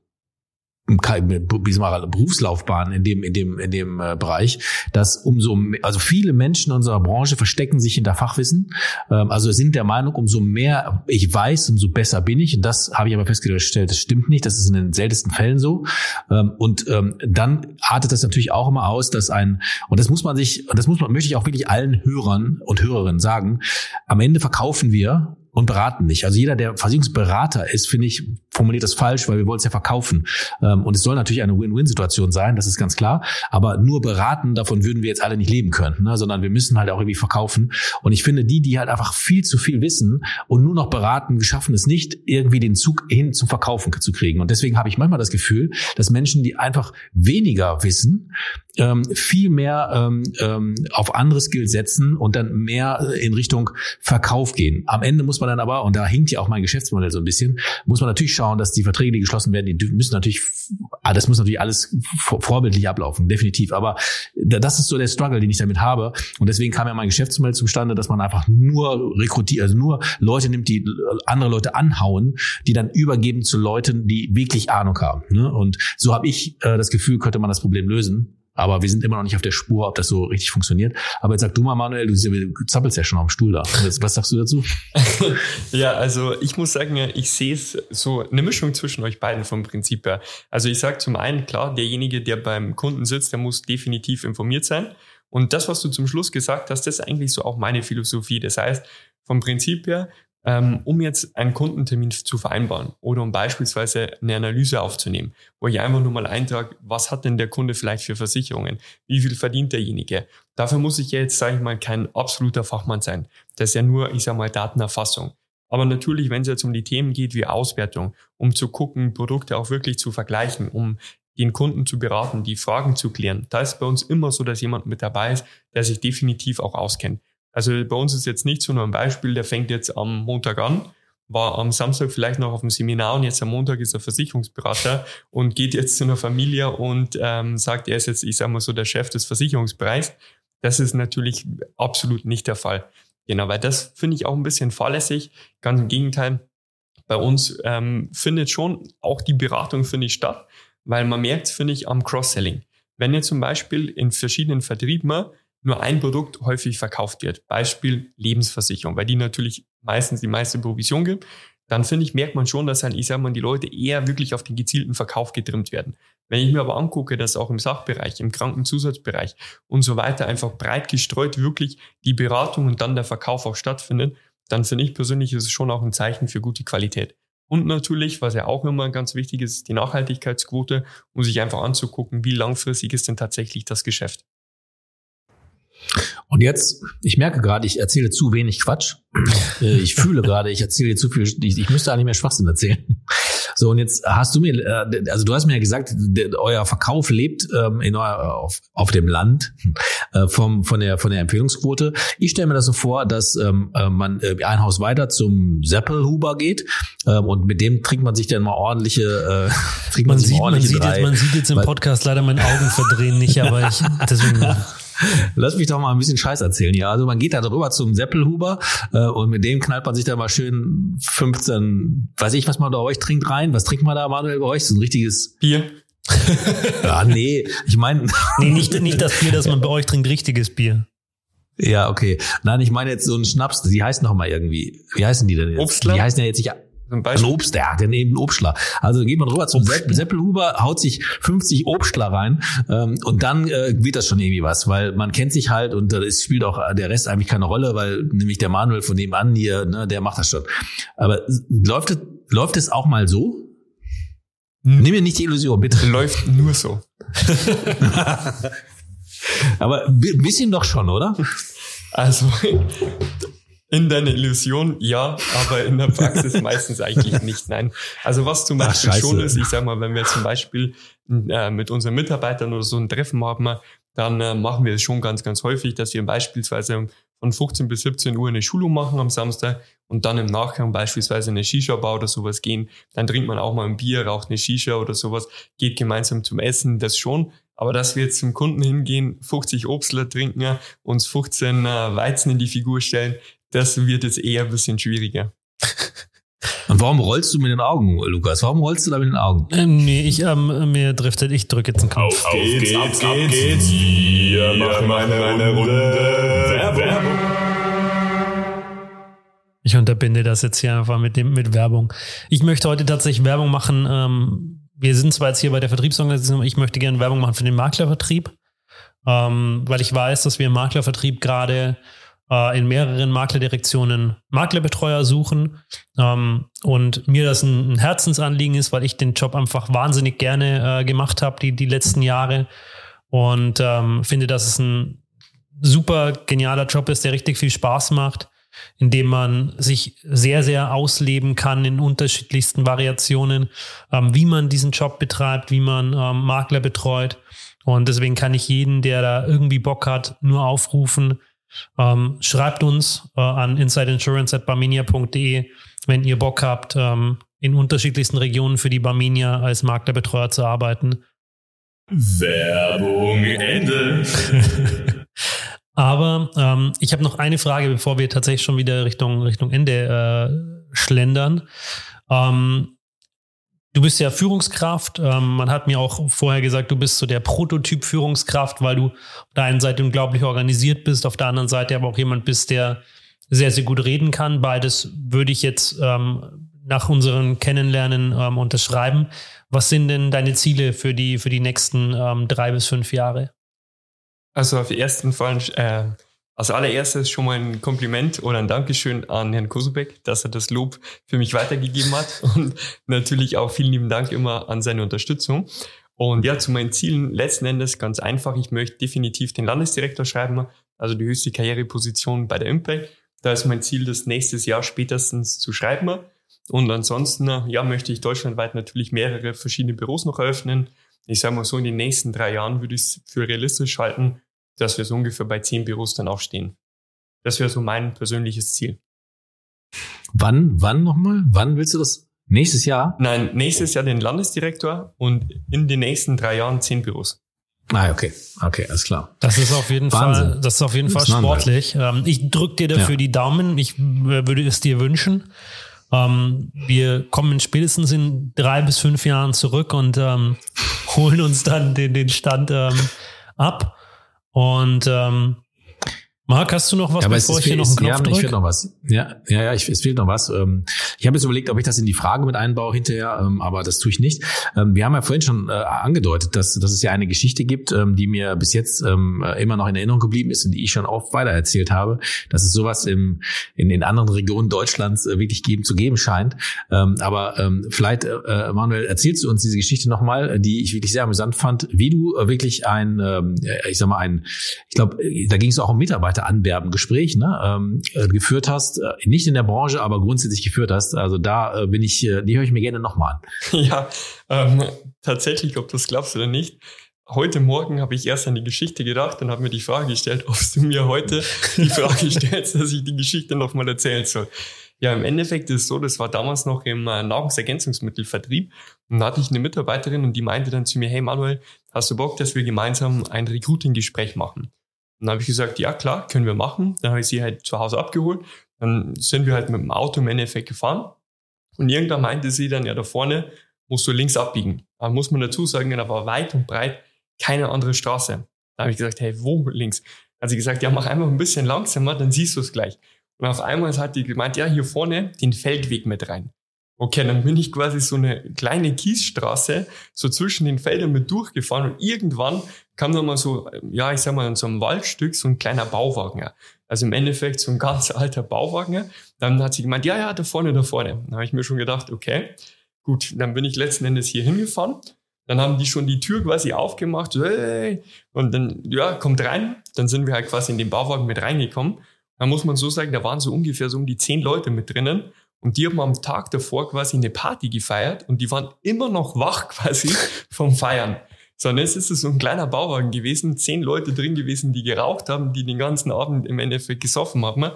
Berufslaufbahn in dem in dem in dem äh, Bereich, dass umso also viele Menschen in unserer Branche verstecken sich hinter Fachwissen, ähm, also sind der Meinung, umso mehr ich weiß, umso besser bin ich. Und das habe ich aber festgestellt, das stimmt nicht. Das ist in den seltensten Fällen so. Ähm, und ähm, dann artet das natürlich auch immer aus, dass ein und das muss man sich, das muss man möchte ich auch wirklich allen Hörern und Hörerinnen sagen. Am Ende verkaufen wir und beraten nicht. Also jeder, der Versicherungsberater ist, finde ich, formuliert das falsch, weil wir wollen es ja verkaufen. Ähm, und es soll natürlich eine Win-Win-Situation sein, das ist ganz klar. Aber nur beraten, davon würden wir jetzt alle nicht leben können, ne? sondern wir müssen halt auch irgendwie verkaufen. Und ich finde, die, die halt einfach viel zu viel wissen und nur noch beraten, geschaffen es nicht, irgendwie den Zug hin zum Verkaufen zu kriegen. Und deswegen habe ich manchmal das Gefühl, dass Menschen, die einfach weniger wissen, ähm, viel mehr ähm, auf andere Skills setzen und dann mehr in Richtung Verkauf gehen. Am Ende muss man dann aber, und da hinkt ja auch mein Geschäftsmodell so ein bisschen, muss man natürlich schauen, dass die Verträge, die geschlossen werden, die müssen natürlich, ah, das muss natürlich alles vorbildlich ablaufen, definitiv. Aber das ist so der Struggle, den ich damit habe. Und deswegen kam ja mein Geschäftsmodell zustande, dass man einfach nur rekrutiert, also nur Leute nimmt, die andere Leute anhauen, die dann übergeben zu Leuten, die wirklich Ahnung haben. Ne? Und so habe ich äh, das Gefühl, könnte man das Problem lösen. Aber wir sind immer noch nicht auf der Spur, ob das so richtig funktioniert. Aber jetzt sag du mal, Manuel, du, zappelst ja schon dem Stuhl da. Was sagst du dazu? ja, also ich muss sagen, ich sehe es so eine Mischung zwischen euch beiden vom Prinzip her. Also ich sage zum einen, klar, derjenige, der beim Kunden sitzt, der muss definitiv informiert sein. Und das, was du zum Schluss gesagt hast, das ist eigentlich so auch meine Philosophie. Das heißt, vom Prinzip her, um jetzt einen Kundentermin zu vereinbaren oder um beispielsweise eine Analyse aufzunehmen, wo ich einfach nur mal eintrage, was hat denn der Kunde vielleicht für Versicherungen, wie viel verdient derjenige. Dafür muss ich jetzt, sage ich mal, kein absoluter Fachmann sein. Das ist ja nur, ich sage mal, Datenerfassung. Aber natürlich, wenn es jetzt um die Themen geht wie Auswertung, um zu gucken, Produkte auch wirklich zu vergleichen, um den Kunden zu beraten, die Fragen zu klären, da ist bei uns immer so, dass jemand mit dabei ist, der sich definitiv auch auskennt. Also bei uns ist jetzt nicht so nur ein Beispiel, der fängt jetzt am Montag an, war am Samstag vielleicht noch auf dem Seminar und jetzt am Montag ist er Versicherungsberater und geht jetzt zu einer Familie und ähm, sagt, er ist jetzt, ich sage mal so, der Chef des Versicherungsbereichs. Das ist natürlich absolut nicht der Fall. Genau, weil das finde ich auch ein bisschen fahrlässig. Ganz im Gegenteil, bei uns ähm, findet schon auch die Beratung, finde ich, statt, weil man merkt, finde ich, am Cross-Selling. Wenn ihr zum Beispiel in verschiedenen Vertrieben nur ein Produkt häufig verkauft wird. Beispiel Lebensversicherung, weil die natürlich meistens die meiste Provision gibt. dann finde ich, merkt man schon, dass halt, ich sag mal, die Leute eher wirklich auf den gezielten Verkauf getrimmt werden. Wenn ich mir aber angucke, dass auch im Sachbereich, im Krankenzusatzbereich und so weiter einfach breit gestreut wirklich die Beratung und dann der Verkauf auch stattfindet, dann finde ich persönlich, ist es schon auch ein Zeichen für gute Qualität. Und natürlich, was ja auch immer ganz wichtig ist, die Nachhaltigkeitsquote, um sich einfach anzugucken, wie langfristig ist denn tatsächlich das Geschäft. Und jetzt, ich merke gerade, ich erzähle zu wenig Quatsch. Äh, ich fühle gerade, ich erzähle zu viel, ich, ich müsste eigentlich mehr Schwachsinn erzählen. So, und jetzt hast du mir, äh, also du hast mir ja gesagt, euer Verkauf lebt ähm, in euer, auf, auf dem Land äh, vom, von, der, von der Empfehlungsquote. Ich stelle mir das so vor, dass ähm, man ein Haus weiter zum Seppelhuber geht ähm, und mit dem trinkt man sich dann mal ordentliche, äh, trinkt man, man sieht, man sieht, jetzt, man sieht jetzt im Podcast leider meine Augen verdrehen nicht, aber ich deswegen Lass mich doch mal ein bisschen Scheiß erzählen hier. Also man geht da drüber zum Seppelhuber äh, und mit dem knallt man sich da mal schön 15, weiß ich, was man da bei euch trinkt rein. Was trinkt man da, Manuel, bei euch? So ein richtiges Bier. ja, nee, ich meine. nee, nicht, nicht das Bier, das man bei euch trinkt, richtiges Bier. Ja, okay. Nein, ich meine jetzt so ein Schnaps, die heißen noch mal irgendwie. Wie heißen die denn jetzt? Obstler? Die heißen ja jetzt nicht ein, Obst, ja, der neben Obstler. Also geht man rüber zum Obstler. Seppelhuber, haut sich 50 Obstler rein ähm, und dann äh, wird das schon irgendwie was, weil man kennt sich halt und äh, es spielt auch der Rest eigentlich keine Rolle, weil nämlich der Manuel von nebenan hier, ne, der macht das schon. Aber läuft es, läuft es auch mal so? Hm. Nimm mir nicht die Illusion, bitte. Läuft nur so. Aber ein bisschen doch schon, oder? Also, in deiner Illusion, ja, aber in der Praxis meistens eigentlich nicht. Nein. Also was zum Beispiel Ach, schon ist, ich sag mal, wenn wir zum Beispiel äh, mit unseren Mitarbeitern oder so ein Treffen haben, dann äh, machen wir es schon ganz, ganz häufig, dass wir beispielsweise von 15 bis 17 Uhr eine Schulung machen am Samstag und dann im Nachgang beispielsweise eine Shisha-Bar oder sowas gehen. Dann trinkt man auch mal ein Bier, raucht eine Shisha oder sowas, geht gemeinsam zum Essen, das schon. Aber dass wir jetzt zum Kunden hingehen, 50 Obstler trinken, uns 15 äh, Weizen in die Figur stellen, das wird jetzt eher ein bisschen schwieriger. Und warum rollst du mit den Augen, Lukas? Warum rollst du da mit den Augen? Ähm, nee, ich, ähm, mir driftet, ich drücke jetzt einen Knopf. Auf, auf geht's, geht's, ab geht's. geht's. Wir machen eine, eine Runde Werbung. Ich unterbinde das jetzt hier einfach mit, dem, mit Werbung. Ich möchte heute tatsächlich Werbung machen. Ähm, wir sind zwar jetzt hier bei der Vertriebsorganisation, ich möchte gerne Werbung machen für den Maklervertrieb, ähm, weil ich weiß, dass wir im Maklervertrieb gerade äh, in mehreren Maklerdirektionen Maklerbetreuer suchen ähm, und mir das ein, ein, Herzensanliegen ist, weil ich den Job einfach wahnsinnig gerne äh, gemacht habe die, die letzten Jahre und ähm, finde, dass es ein super genialer Job ist, der richtig viel Spaß macht, indem man sich sehr, sehr ausleben kann in unterschiedlichsten Variationen, ähm, wie man diesen Job betreibt, wie man ähm, Makler betreut. Und deswegen kann ich jeden, der da irgendwie Bock hat, nur aufrufen, ähm, schreibt uns äh, an insideinsurance.barmenia.de, wenn ihr Bock habt, ähm, in unterschiedlichsten Regionen für die Barmenia als Maklerbetreuer zu arbeiten. Werbung Ende. Aber ähm, ich habe noch eine Frage, bevor wir tatsächlich schon wieder Richtung, Richtung Ende äh, schlendern. Ähm, Du bist ja Führungskraft. Ähm, man hat mir auch vorher gesagt, du bist so der Prototyp Führungskraft, weil du auf der einen Seite unglaublich organisiert bist, auf der anderen Seite aber auch jemand bist, der sehr, sehr gut reden kann. Beides würde ich jetzt ähm, nach unserem Kennenlernen ähm, unterschreiben. Was sind denn deine Ziele für die, für die nächsten ähm, drei bis fünf Jahre? Also auf ersten Fall äh, als allererstes schon mal ein Kompliment oder ein Dankeschön an Herrn Kosobeck, dass er das Lob für mich weitergegeben hat und natürlich auch vielen lieben Dank immer an seine Unterstützung. Und ja, zu meinen Zielen letzten Endes ganz einfach. Ich möchte definitiv den Landesdirektor schreiben, also die höchste Karriereposition bei der Impact. Da ist mein Ziel, das nächstes Jahr spätestens zu schreiben. Und ansonsten, ja, möchte ich deutschlandweit natürlich mehrere verschiedene Büros noch eröffnen. Ich sage mal so, in den nächsten drei Jahren würde ich es für realistisch halten, dass wir so ungefähr bei zehn Büros dann auch stehen. Das wäre so mein persönliches Ziel. Wann, wann nochmal? Wann willst du das? Nächstes Jahr? Nein, nächstes Jahr den Landesdirektor und in den nächsten drei Jahren zehn Büros. Ah, okay. Okay, alles klar. Das ist auf jeden Wahnsinn. Fall, das ist auf jeden Fall sportlich. Ähm, ich drücke dir dafür ja. die Daumen. Ich würde es dir wünschen. Ähm, wir kommen spätestens in drei bis fünf Jahren zurück und ähm, holen uns dann den, den Stand ab. Und ähm, Marc, hast du noch was, ja, bevor ich hier noch einen Knopf ja, drücke? Ich fehlt noch was. Ja, ja, ja, ich, es fehlt noch was. Ähm, ich habe jetzt überlegt, ob ich das in die Frage mit einbaue hinterher, ähm, aber das tue ich nicht. Ähm, wir haben ja vorhin schon äh, angedeutet, dass, dass es ja eine Geschichte gibt, die mir bis jetzt immer noch in Erinnerung geblieben ist und die ich schon oft weitererzählt habe, dass es sowas im, in den anderen Regionen Deutschlands äh, wirklich geben zu geben scheint. aber vielleicht, äh, Manuel, erzählst du uns diese Geschichte nochmal, die ich wirklich sehr amüsant fand, wie du wirklich ein, ich sag mal, ein, ich glaube, da ging es auch um Mitarbeiter Anwerben Gespräch ne, ähm, äh, geführt hast, äh, nicht in der Branche, aber grundsätzlich geführt hast. Also da äh, bin ich, die höre ich mir gerne nochmal an. Ja, ähm, tatsächlich, ob du das glaubst oder nicht. Heute Morgen habe ich erst an die Geschichte gedacht und habe mir die Frage gestellt, ob du mir heute die Frage stellst, dass ich die Geschichte nochmal erzählen soll. Ja, im Endeffekt ist es so, das war damals noch im Nahrungsergänzungsmittelvertrieb und da hatte ich eine Mitarbeiterin und die meinte dann zu mir, hey Manuel, hast du Bock, dass wir gemeinsam ein Recruiting-Gespräch machen? Dann habe ich gesagt, ja klar, können wir machen. Dann habe ich sie halt zu Hause abgeholt. Dann sind wir halt mit dem Auto im Endeffekt gefahren. Und irgendwann meinte sie dann, ja, da vorne musst du links abbiegen. Da muss man dazu sagen, da war weit und breit keine andere Straße. Da habe ich gesagt, hey, wo links? Hat sie gesagt, ja, mach einfach ein bisschen langsamer, dann siehst du es gleich. Und auf einmal hat die gemeint, ja, hier vorne den Feldweg mit rein. Okay, dann bin ich quasi so eine kleine Kiesstraße so zwischen den Feldern mit durchgefahren und irgendwann kam dann mal so, ja, ich sag mal, in so einem Waldstück so ein kleiner Bauwagen. Also im Endeffekt so ein ganz alter Bauwagen. Dann hat sie gemeint, ja, ja, da vorne, da vorne. Dann habe ich mir schon gedacht, okay, gut, dann bin ich letzten Endes hier hingefahren. Dann haben die schon die Tür quasi aufgemacht, hey, und dann, ja, kommt rein. Dann sind wir halt quasi in den Bauwagen mit reingekommen. Da muss man so sagen, da waren so ungefähr so um die zehn Leute mit drinnen. Und die haben am Tag davor quasi eine Party gefeiert und die waren immer noch wach quasi vom Feiern. Sondern es ist so ein kleiner Bauwagen gewesen, zehn Leute drin gewesen, die geraucht haben, die den ganzen Abend im Endeffekt gesoffen haben.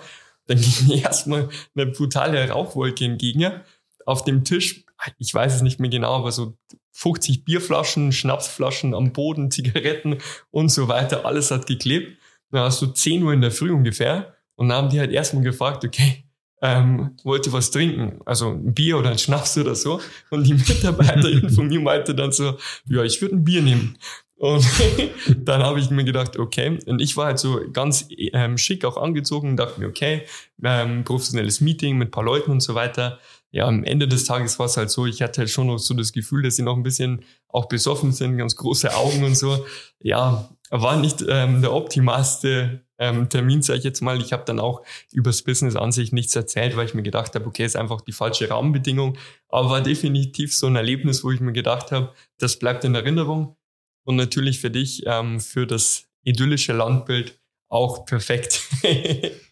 Dann ging mir erstmal eine brutale Rauchwolke entgegen. Auf dem Tisch, ich weiß es nicht mehr genau, aber so 50 Bierflaschen, Schnapsflaschen am Boden, Zigaretten und so weiter, alles hat geklebt. Dann hast du 10 Uhr in der Früh ungefähr und dann haben die halt erstmal gefragt, okay, ähm, wollte was trinken, also ein Bier oder ein Schnaps oder so. Und die Mitarbeiterin von mir meinte dann so, ja, ich würde ein Bier nehmen. Und dann habe ich mir gedacht, okay. Und ich war halt so ganz ähm, schick auch angezogen und dachte mir, okay, ähm, professionelles Meeting mit ein paar Leuten und so weiter. Ja, am Ende des Tages war es halt so, ich hatte halt schon noch so das Gefühl, dass sie noch ein bisschen auch besoffen sind, ganz große Augen und so. Ja, war nicht ähm, der optimalste ähm, Termin, sage ich jetzt mal. Ich habe dann auch übers Business an sich nichts erzählt, weil ich mir gedacht habe, okay, ist einfach die falsche Rahmenbedingung. Aber war definitiv so ein Erlebnis, wo ich mir gedacht habe, das bleibt in Erinnerung. Und natürlich für dich, ähm, für das idyllische Landbild auch perfekt.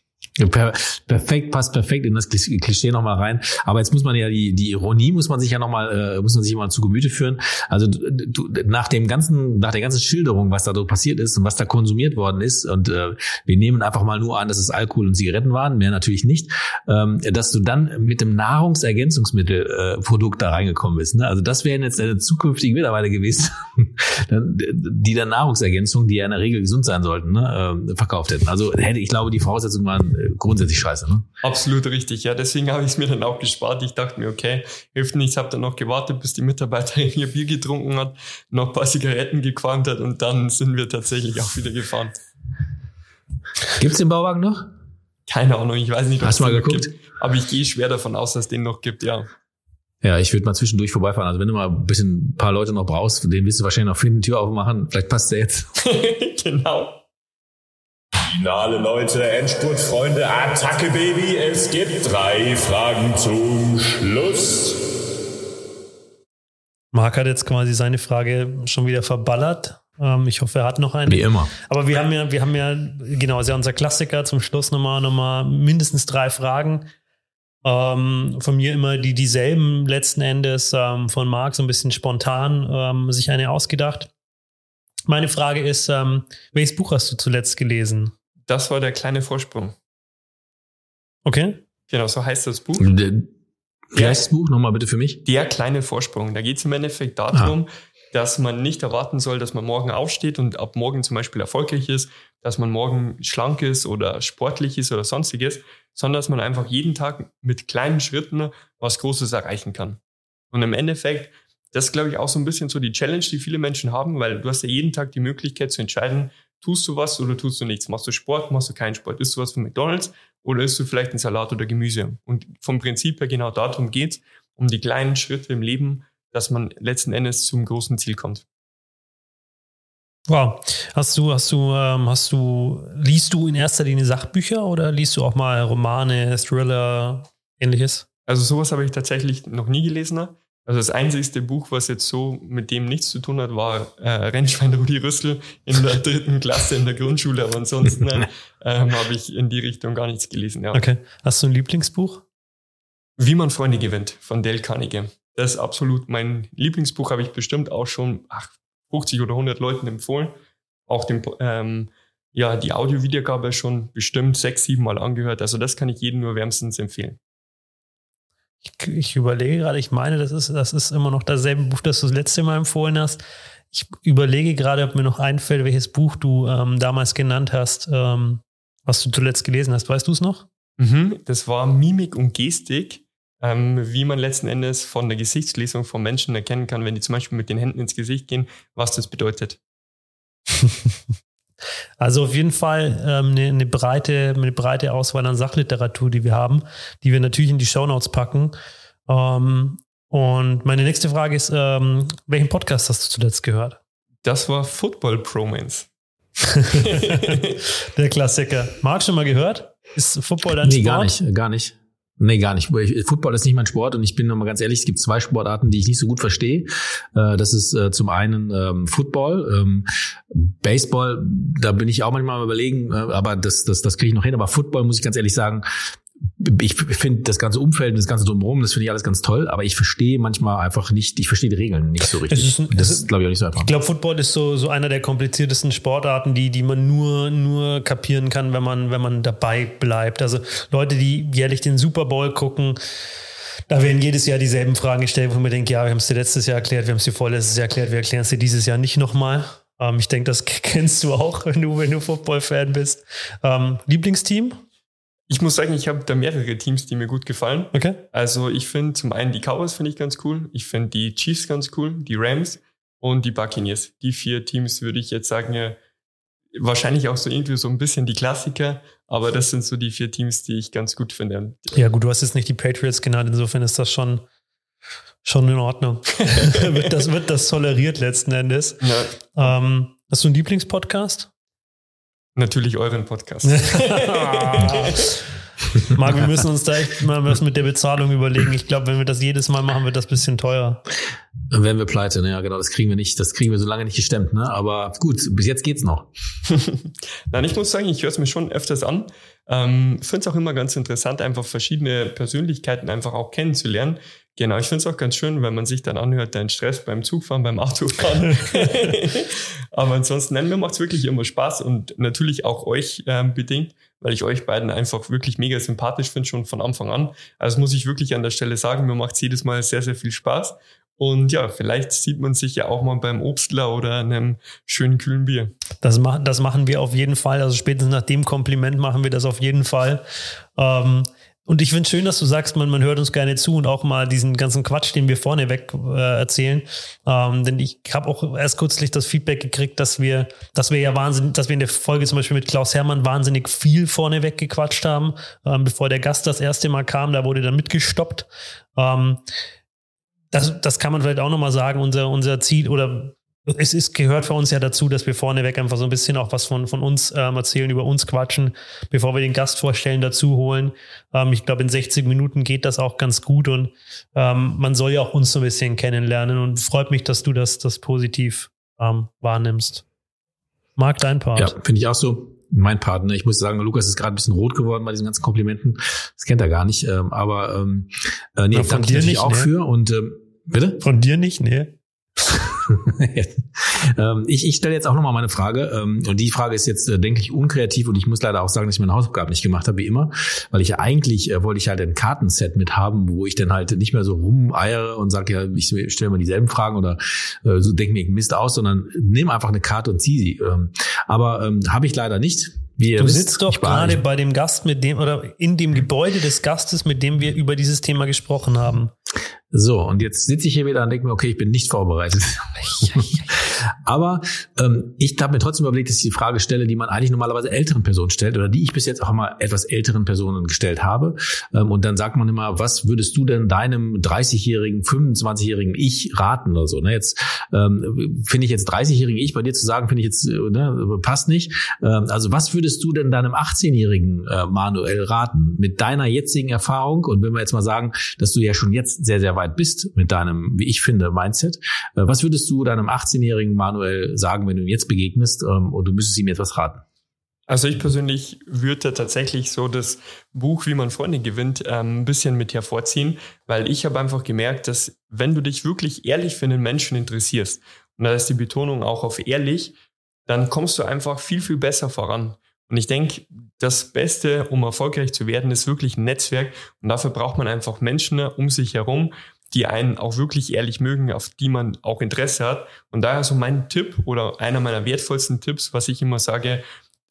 Per perfekt, passt perfekt in das Klischee nochmal rein. Aber jetzt muss man ja die, die Ironie muss man sich ja nochmal, äh, muss man sich mal zu Gemüte führen. Also du, nach dem ganzen, nach der ganzen Schilderung, was da so passiert ist und was da konsumiert worden ist, und äh, wir nehmen einfach mal nur an, dass es Alkohol und Zigaretten waren, mehr natürlich nicht, ähm, dass du dann mit dem Nahrungsergänzungsmittelprodukt äh, da reingekommen bist. Ne? Also das wären jetzt deine zukünftigen Mitarbeiter gewesen, die dann Nahrungsergänzung, die ja in der Regel gesund sein sollten, ne, äh, verkauft hätten. Also hätte ich glaube, die Voraussetzungen waren grundsätzlich scheiße. Ne? Absolut richtig, ja. Deswegen habe ich es mir dann auch gespart. Ich dachte mir, okay, hilft nichts. Habe dann noch gewartet, bis die Mitarbeiterin ihr Bier getrunken hat, noch ein paar Zigaretten gequalmt hat und dann sind wir tatsächlich auch wieder gefahren. Gibt es den Bauwagen noch? Keine Ahnung, ich weiß nicht, Hast du mal geguckt? Gibt, aber ich gehe schwer davon aus, dass es den noch gibt, ja. Ja, ich würde mal zwischendurch vorbeifahren. Also wenn du mal ein bisschen ein paar Leute noch brauchst, den willst du wahrscheinlich noch Flint Tür aufmachen. Vielleicht passt der jetzt. genau. Finale, Leute, Endspurtfreunde, Attacke, Baby. Es gibt drei Fragen zum Schluss. Marc hat jetzt quasi seine Frage schon wieder verballert. Ähm, ich hoffe, er hat noch eine. Wie immer. Aber wir haben ja, wir haben ja, genau, ist ja unser Klassiker zum Schluss nochmal, nochmal mindestens drei Fragen. Ähm, von mir immer die dieselben letzten Endes, ähm, von Marc so ein bisschen spontan ähm, sich eine ausgedacht. Meine Frage ist, ähm, welches Buch hast du zuletzt gelesen? Das war der kleine Vorsprung. Okay. Genau, so heißt das Buch. Wie heißt das Buch nochmal bitte für mich? Der kleine Vorsprung. Da geht es im Endeffekt darum, ah. dass man nicht erwarten soll, dass man morgen aufsteht und ab morgen zum Beispiel erfolgreich ist, dass man morgen schlank ist oder sportlich ist oder sonstiges, sondern dass man einfach jeden Tag mit kleinen Schritten was Großes erreichen kann. Und im Endeffekt das ist, glaube ich, auch so ein bisschen so die Challenge, die viele Menschen haben, weil du hast ja jeden Tag die Möglichkeit zu entscheiden, tust du was oder tust du nichts? Machst du Sport, machst du keinen Sport? Isst du was von McDonalds oder isst du vielleicht einen Salat oder Gemüse? Und vom Prinzip her genau darum geht's, um die kleinen Schritte im Leben, dass man letzten Endes zum großen Ziel kommt. Wow. Hast du, hast du, ähm, hast du, liest du in erster Linie Sachbücher oder liest du auch mal Romane, Thriller, ähnliches? Also sowas habe ich tatsächlich noch nie gelesen. Also das einzigste Buch, was jetzt so mit dem nichts zu tun hat, war äh, Rennschwein Rudi Rüssel in der dritten Klasse in der Grundschule. Aber ansonsten äh, ähm, habe ich in die Richtung gar nichts gelesen. Ja. Okay. Hast du ein Lieblingsbuch? Wie man Freunde gewinnt von Dale Carnegie. Das ist absolut mein Lieblingsbuch, habe ich bestimmt auch schon ach, 50 oder 100 Leuten empfohlen. Auch dem, ähm, ja, die Audio-Wiedergabe schon bestimmt sechs, sieben Mal angehört. Also das kann ich jedem nur wärmstens empfehlen. Ich, ich überlege gerade, ich meine, das ist, das ist immer noch dasselbe Buch, das du das letzte Mal empfohlen hast. Ich überlege gerade, ob mir noch einfällt, welches Buch du ähm, damals genannt hast, ähm, was du zuletzt gelesen hast. Weißt du es noch? Mhm, das war Mimik und Gestik, ähm, wie man letzten Endes von der Gesichtslesung von Menschen erkennen kann, wenn die zum Beispiel mit den Händen ins Gesicht gehen, was das bedeutet. Also auf jeden Fall ähm, eine, eine, breite, eine breite Auswahl an Sachliteratur, die wir haben, die wir natürlich in die Shownotes packen. Ähm, und meine nächste Frage ist, ähm, welchen Podcast hast du zuletzt gehört? Das war Football Promance. Der Klassiker. Marc schon mal gehört? Ist Football dein nee, Sport? gar nicht, gar nicht. Nee, gar nicht. Football ist nicht mein Sport und ich bin nochmal ganz ehrlich, es gibt zwei Sportarten, die ich nicht so gut verstehe. Äh, das ist äh, zum einen ähm, Football, ähm, Baseball, da bin ich auch manchmal überlegen, äh, aber das, das, das kriege ich noch hin. Aber Football, muss ich ganz ehrlich sagen, ich finde das ganze Umfeld, das ganze drumherum, das finde ich alles ganz toll, aber ich verstehe manchmal einfach nicht, ich verstehe die Regeln nicht so richtig. Ist, das ist, glaube ich, auch nicht so einfach. Ich glaube, Football ist so, so einer der kompliziertesten Sportarten, die, die man nur, nur kapieren kann, wenn man, wenn man dabei bleibt. Also Leute, die jährlich den Super Bowl gucken, da werden jedes Jahr dieselben Fragen gestellt, wo man denkt, ja, wir haben es dir letztes Jahr erklärt, wir haben es dir vorletztes Jahr erklärt, wir erklären es dir dieses Jahr nicht nochmal. Ähm, ich denke, das kennst du auch, wenn du, wenn du Football-Fan bist. Ähm, Lieblingsteam? Ich muss sagen, ich habe da mehrere Teams, die mir gut gefallen. Okay. Also ich finde zum einen die Cowboys finde ich ganz cool. Ich finde die Chiefs ganz cool, die Rams und die Buccaneers. Die vier Teams würde ich jetzt sagen, ja, wahrscheinlich auch so irgendwie so ein bisschen die Klassiker, aber das sind so die vier Teams, die ich ganz gut finde. Ja gut, du hast jetzt nicht die Patriots genannt, insofern ist das schon schon in Ordnung. wird, das, wird das toleriert letzten Endes. Ja. Ähm, hast du einen Lieblingspodcast? Natürlich euren Podcast. Marc, wir müssen uns da echt mal was mit der Bezahlung überlegen. Ich glaube, wenn wir das jedes Mal machen, wird das ein bisschen teuer. Dann werden wir pleite, ne? ja genau, das kriegen wir nicht, das kriegen wir so lange nicht gestemmt, ne? Aber gut, bis jetzt geht's noch. Nein, ich muss sagen, ich höre es mir schon öfters an. Ähm, finde es auch immer ganz interessant, einfach verschiedene Persönlichkeiten einfach auch kennenzulernen. Genau, ich finde es auch ganz schön, wenn man sich dann anhört, dein Stress beim Zugfahren, beim Autofahren. Aber ansonsten, nein, mir macht es wirklich immer Spaß und natürlich auch euch ähm, bedingt, weil ich euch beiden einfach wirklich mega sympathisch finde, schon von Anfang an. Also muss ich wirklich an der Stelle sagen, mir macht es jedes Mal sehr, sehr viel Spaß. Und ja, vielleicht sieht man sich ja auch mal beim Obstler oder einem schönen kühlen Bier. Das, machen, das machen wir auf jeden Fall. Also spätestens nach dem Kompliment machen wir das auf jeden Fall. Ähm, und ich finde schön, dass du sagst, man, man hört uns gerne zu und auch mal diesen ganzen Quatsch, den wir vorneweg äh, erzählen. Ähm, denn ich habe auch erst kürzlich das Feedback gekriegt, dass wir, dass wir ja wahnsinnig, dass wir in der Folge zum Beispiel mit Klaus Hermann wahnsinnig viel vorneweg gequatscht haben, ähm, bevor der Gast das erste Mal kam, da wurde dann mitgestoppt. Ähm, das, das kann man vielleicht auch nochmal sagen, unser, unser Ziel oder es ist, gehört für uns ja dazu, dass wir vorneweg einfach so ein bisschen auch was von, von uns ähm, erzählen, über uns quatschen, bevor wir den Gast vorstellen, dazu holen. Ähm, ich glaube, in 60 Minuten geht das auch ganz gut und ähm, man soll ja auch uns so ein bisschen kennenlernen und freut mich, dass du das, das positiv ähm, wahrnimmst. Mag dein Part. Ja, finde ich auch so. Mein Part, ne? Ich muss sagen, Lukas ist gerade ein bisschen rot geworden bei diesen ganzen Komplimenten. Das kennt er gar nicht. Ähm, aber ähm, äh, nee, Na, von dir nicht, auch ne? für und ähm, bitte? Von dir nicht, ne? ähm, ich ich stelle jetzt auch nochmal meine Frage. Ähm, und die Frage ist jetzt, äh, denke ich, unkreativ. Und ich muss leider auch sagen, dass ich meine Hausaufgaben nicht gemacht habe, wie immer. Weil ich ja eigentlich, äh, wollte ich halt ein Kartenset mit haben, wo ich dann halt nicht mehr so rumeiere und sage, ja, ich stelle mir dieselben Fragen oder äh, so denke mir Mist aus, sondern nehme einfach eine Karte und ziehe sie. Ähm, aber ähm, habe ich leider nicht. Wie du wisst, sitzt doch gerade bei dem Gast, mit dem oder in dem Gebäude des Gastes, mit dem wir über dieses Thema gesprochen haben. So, und jetzt sitze ich hier wieder und denke mir, okay, ich bin nicht vorbereitet. Aber ähm, ich habe mir trotzdem überlegt, dass ich die Frage stelle, die man eigentlich normalerweise älteren Personen stellt oder die ich bis jetzt auch mal etwas älteren Personen gestellt habe. Ähm, und dann sagt man immer, was würdest du denn deinem 30-jährigen, 25-jährigen Ich raten oder so? Ne? Jetzt ähm, finde ich jetzt 30-jährigen Ich bei dir zu sagen, finde ich jetzt, äh, ne, passt nicht. Ähm, also was würdest du denn deinem 18-jährigen äh, Manuel raten mit deiner jetzigen Erfahrung? Und wenn wir jetzt mal sagen, dass du ja schon jetzt sehr, sehr weit bist mit deinem, wie ich finde, Mindset. Äh, was würdest du deinem 18-jährigen Manuel sagen, wenn du ihm jetzt begegnest ähm, und du müsstest ihm etwas raten? Also ich persönlich würde tatsächlich so das Buch, wie man Freunde gewinnt, ähm, ein bisschen mit hervorziehen, weil ich habe einfach gemerkt, dass wenn du dich wirklich ehrlich für einen Menschen interessierst, und da ist die Betonung auch auf ehrlich, dann kommst du einfach viel, viel besser voran. Und ich denke, das Beste, um erfolgreich zu werden, ist wirklich ein Netzwerk. Und dafür braucht man einfach Menschen um sich herum, die einen auch wirklich ehrlich mögen, auf die man auch Interesse hat. Und daher so mein Tipp oder einer meiner wertvollsten Tipps, was ich immer sage,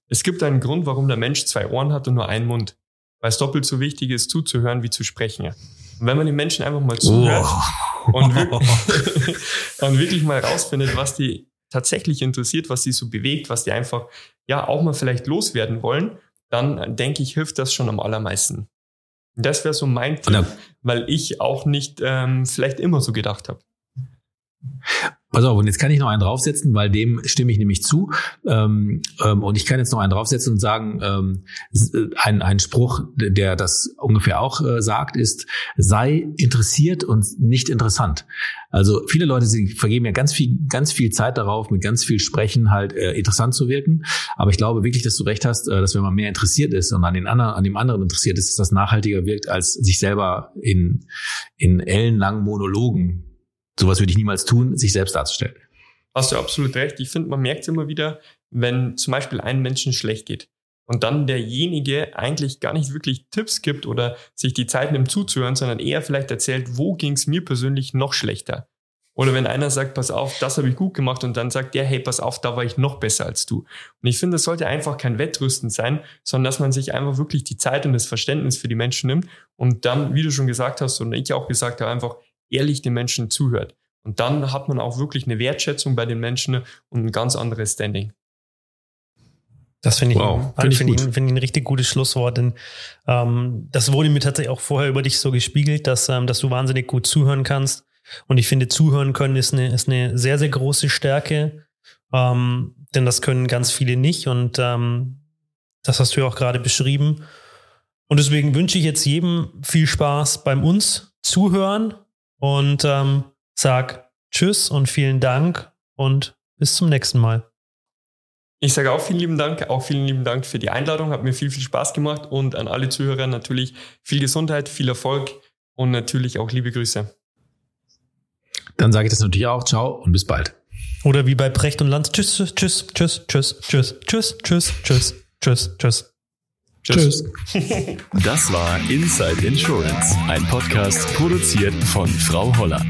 es gibt einen Grund, warum der Mensch zwei Ohren hat und nur einen Mund. Weil es doppelt so wichtig ist, zuzuhören wie zu sprechen. Und wenn man den Menschen einfach mal zuhört oh. und, wirklich, und wirklich mal rausfindet, was die tatsächlich interessiert, was die so bewegt, was die einfach ja auch mal vielleicht loswerden wollen, dann denke ich, hilft das schon am allermeisten. Das wäre so mein Tipp, weil ich auch nicht ähm, vielleicht immer so gedacht habe. Pass auf, und jetzt kann ich noch einen draufsetzen, weil dem stimme ich nämlich zu. Ähm, ähm, und ich kann jetzt noch einen draufsetzen und sagen, ähm, ein, ein Spruch, der das ungefähr auch äh, sagt, ist, sei interessiert und nicht interessant. Also viele Leute sie vergeben ja ganz viel, ganz viel Zeit darauf, mit ganz viel Sprechen halt äh, interessant zu wirken. Aber ich glaube wirklich, dass du recht hast, äh, dass wenn man mehr interessiert ist und an den anderen, an dem anderen interessiert ist, dass das nachhaltiger wirkt, als sich selber in, in ellenlangen Monologen sowas würde ich niemals tun, sich selbst darzustellen. Hast du absolut recht. Ich finde, man merkt immer wieder, wenn zum Beispiel einem Menschen schlecht geht und dann derjenige eigentlich gar nicht wirklich Tipps gibt oder sich die Zeit nimmt zuzuhören, sondern eher vielleicht erzählt, wo ging es mir persönlich noch schlechter. Oder wenn einer sagt, pass auf, das habe ich gut gemacht und dann sagt der, hey, pass auf, da war ich noch besser als du. Und ich finde, das sollte einfach kein Wettrüsten sein, sondern dass man sich einfach wirklich die Zeit und das Verständnis für die Menschen nimmt und dann, wie du schon gesagt hast und ich auch gesagt habe, einfach ehrlich den Menschen zuhört. Und dann hat man auch wirklich eine Wertschätzung bei den Menschen und ein ganz anderes Standing. Das finde ich, wow, find ich, find ich, find ich ein richtig gutes Schlusswort, denn ähm, das wurde mir tatsächlich auch vorher über dich so gespiegelt, dass, ähm, dass du wahnsinnig gut zuhören kannst. Und ich finde, zuhören können ist eine, ist eine sehr, sehr große Stärke, ähm, denn das können ganz viele nicht. Und ähm, das hast du ja auch gerade beschrieben. Und deswegen wünsche ich jetzt jedem viel Spaß beim uns zuhören und ähm, sag Tschüss und vielen Dank und bis zum nächsten Mal. Ich sage auch vielen lieben Dank, auch vielen lieben Dank für die Einladung, hat mir viel, viel Spaß gemacht und an alle Zuhörer natürlich viel Gesundheit, viel Erfolg und natürlich auch liebe Grüße. Dann sage ich das natürlich auch. Ciao und bis bald. Oder wie bei Precht und Lanz. Tschüss, tschüss, tschüss, tschüss, tschüss, tschüss, tschüss, tschüss, tschüss, tschüss, tschüss. Tschüss. Das war Inside Insurance, ein Podcast produziert von Frau Holler.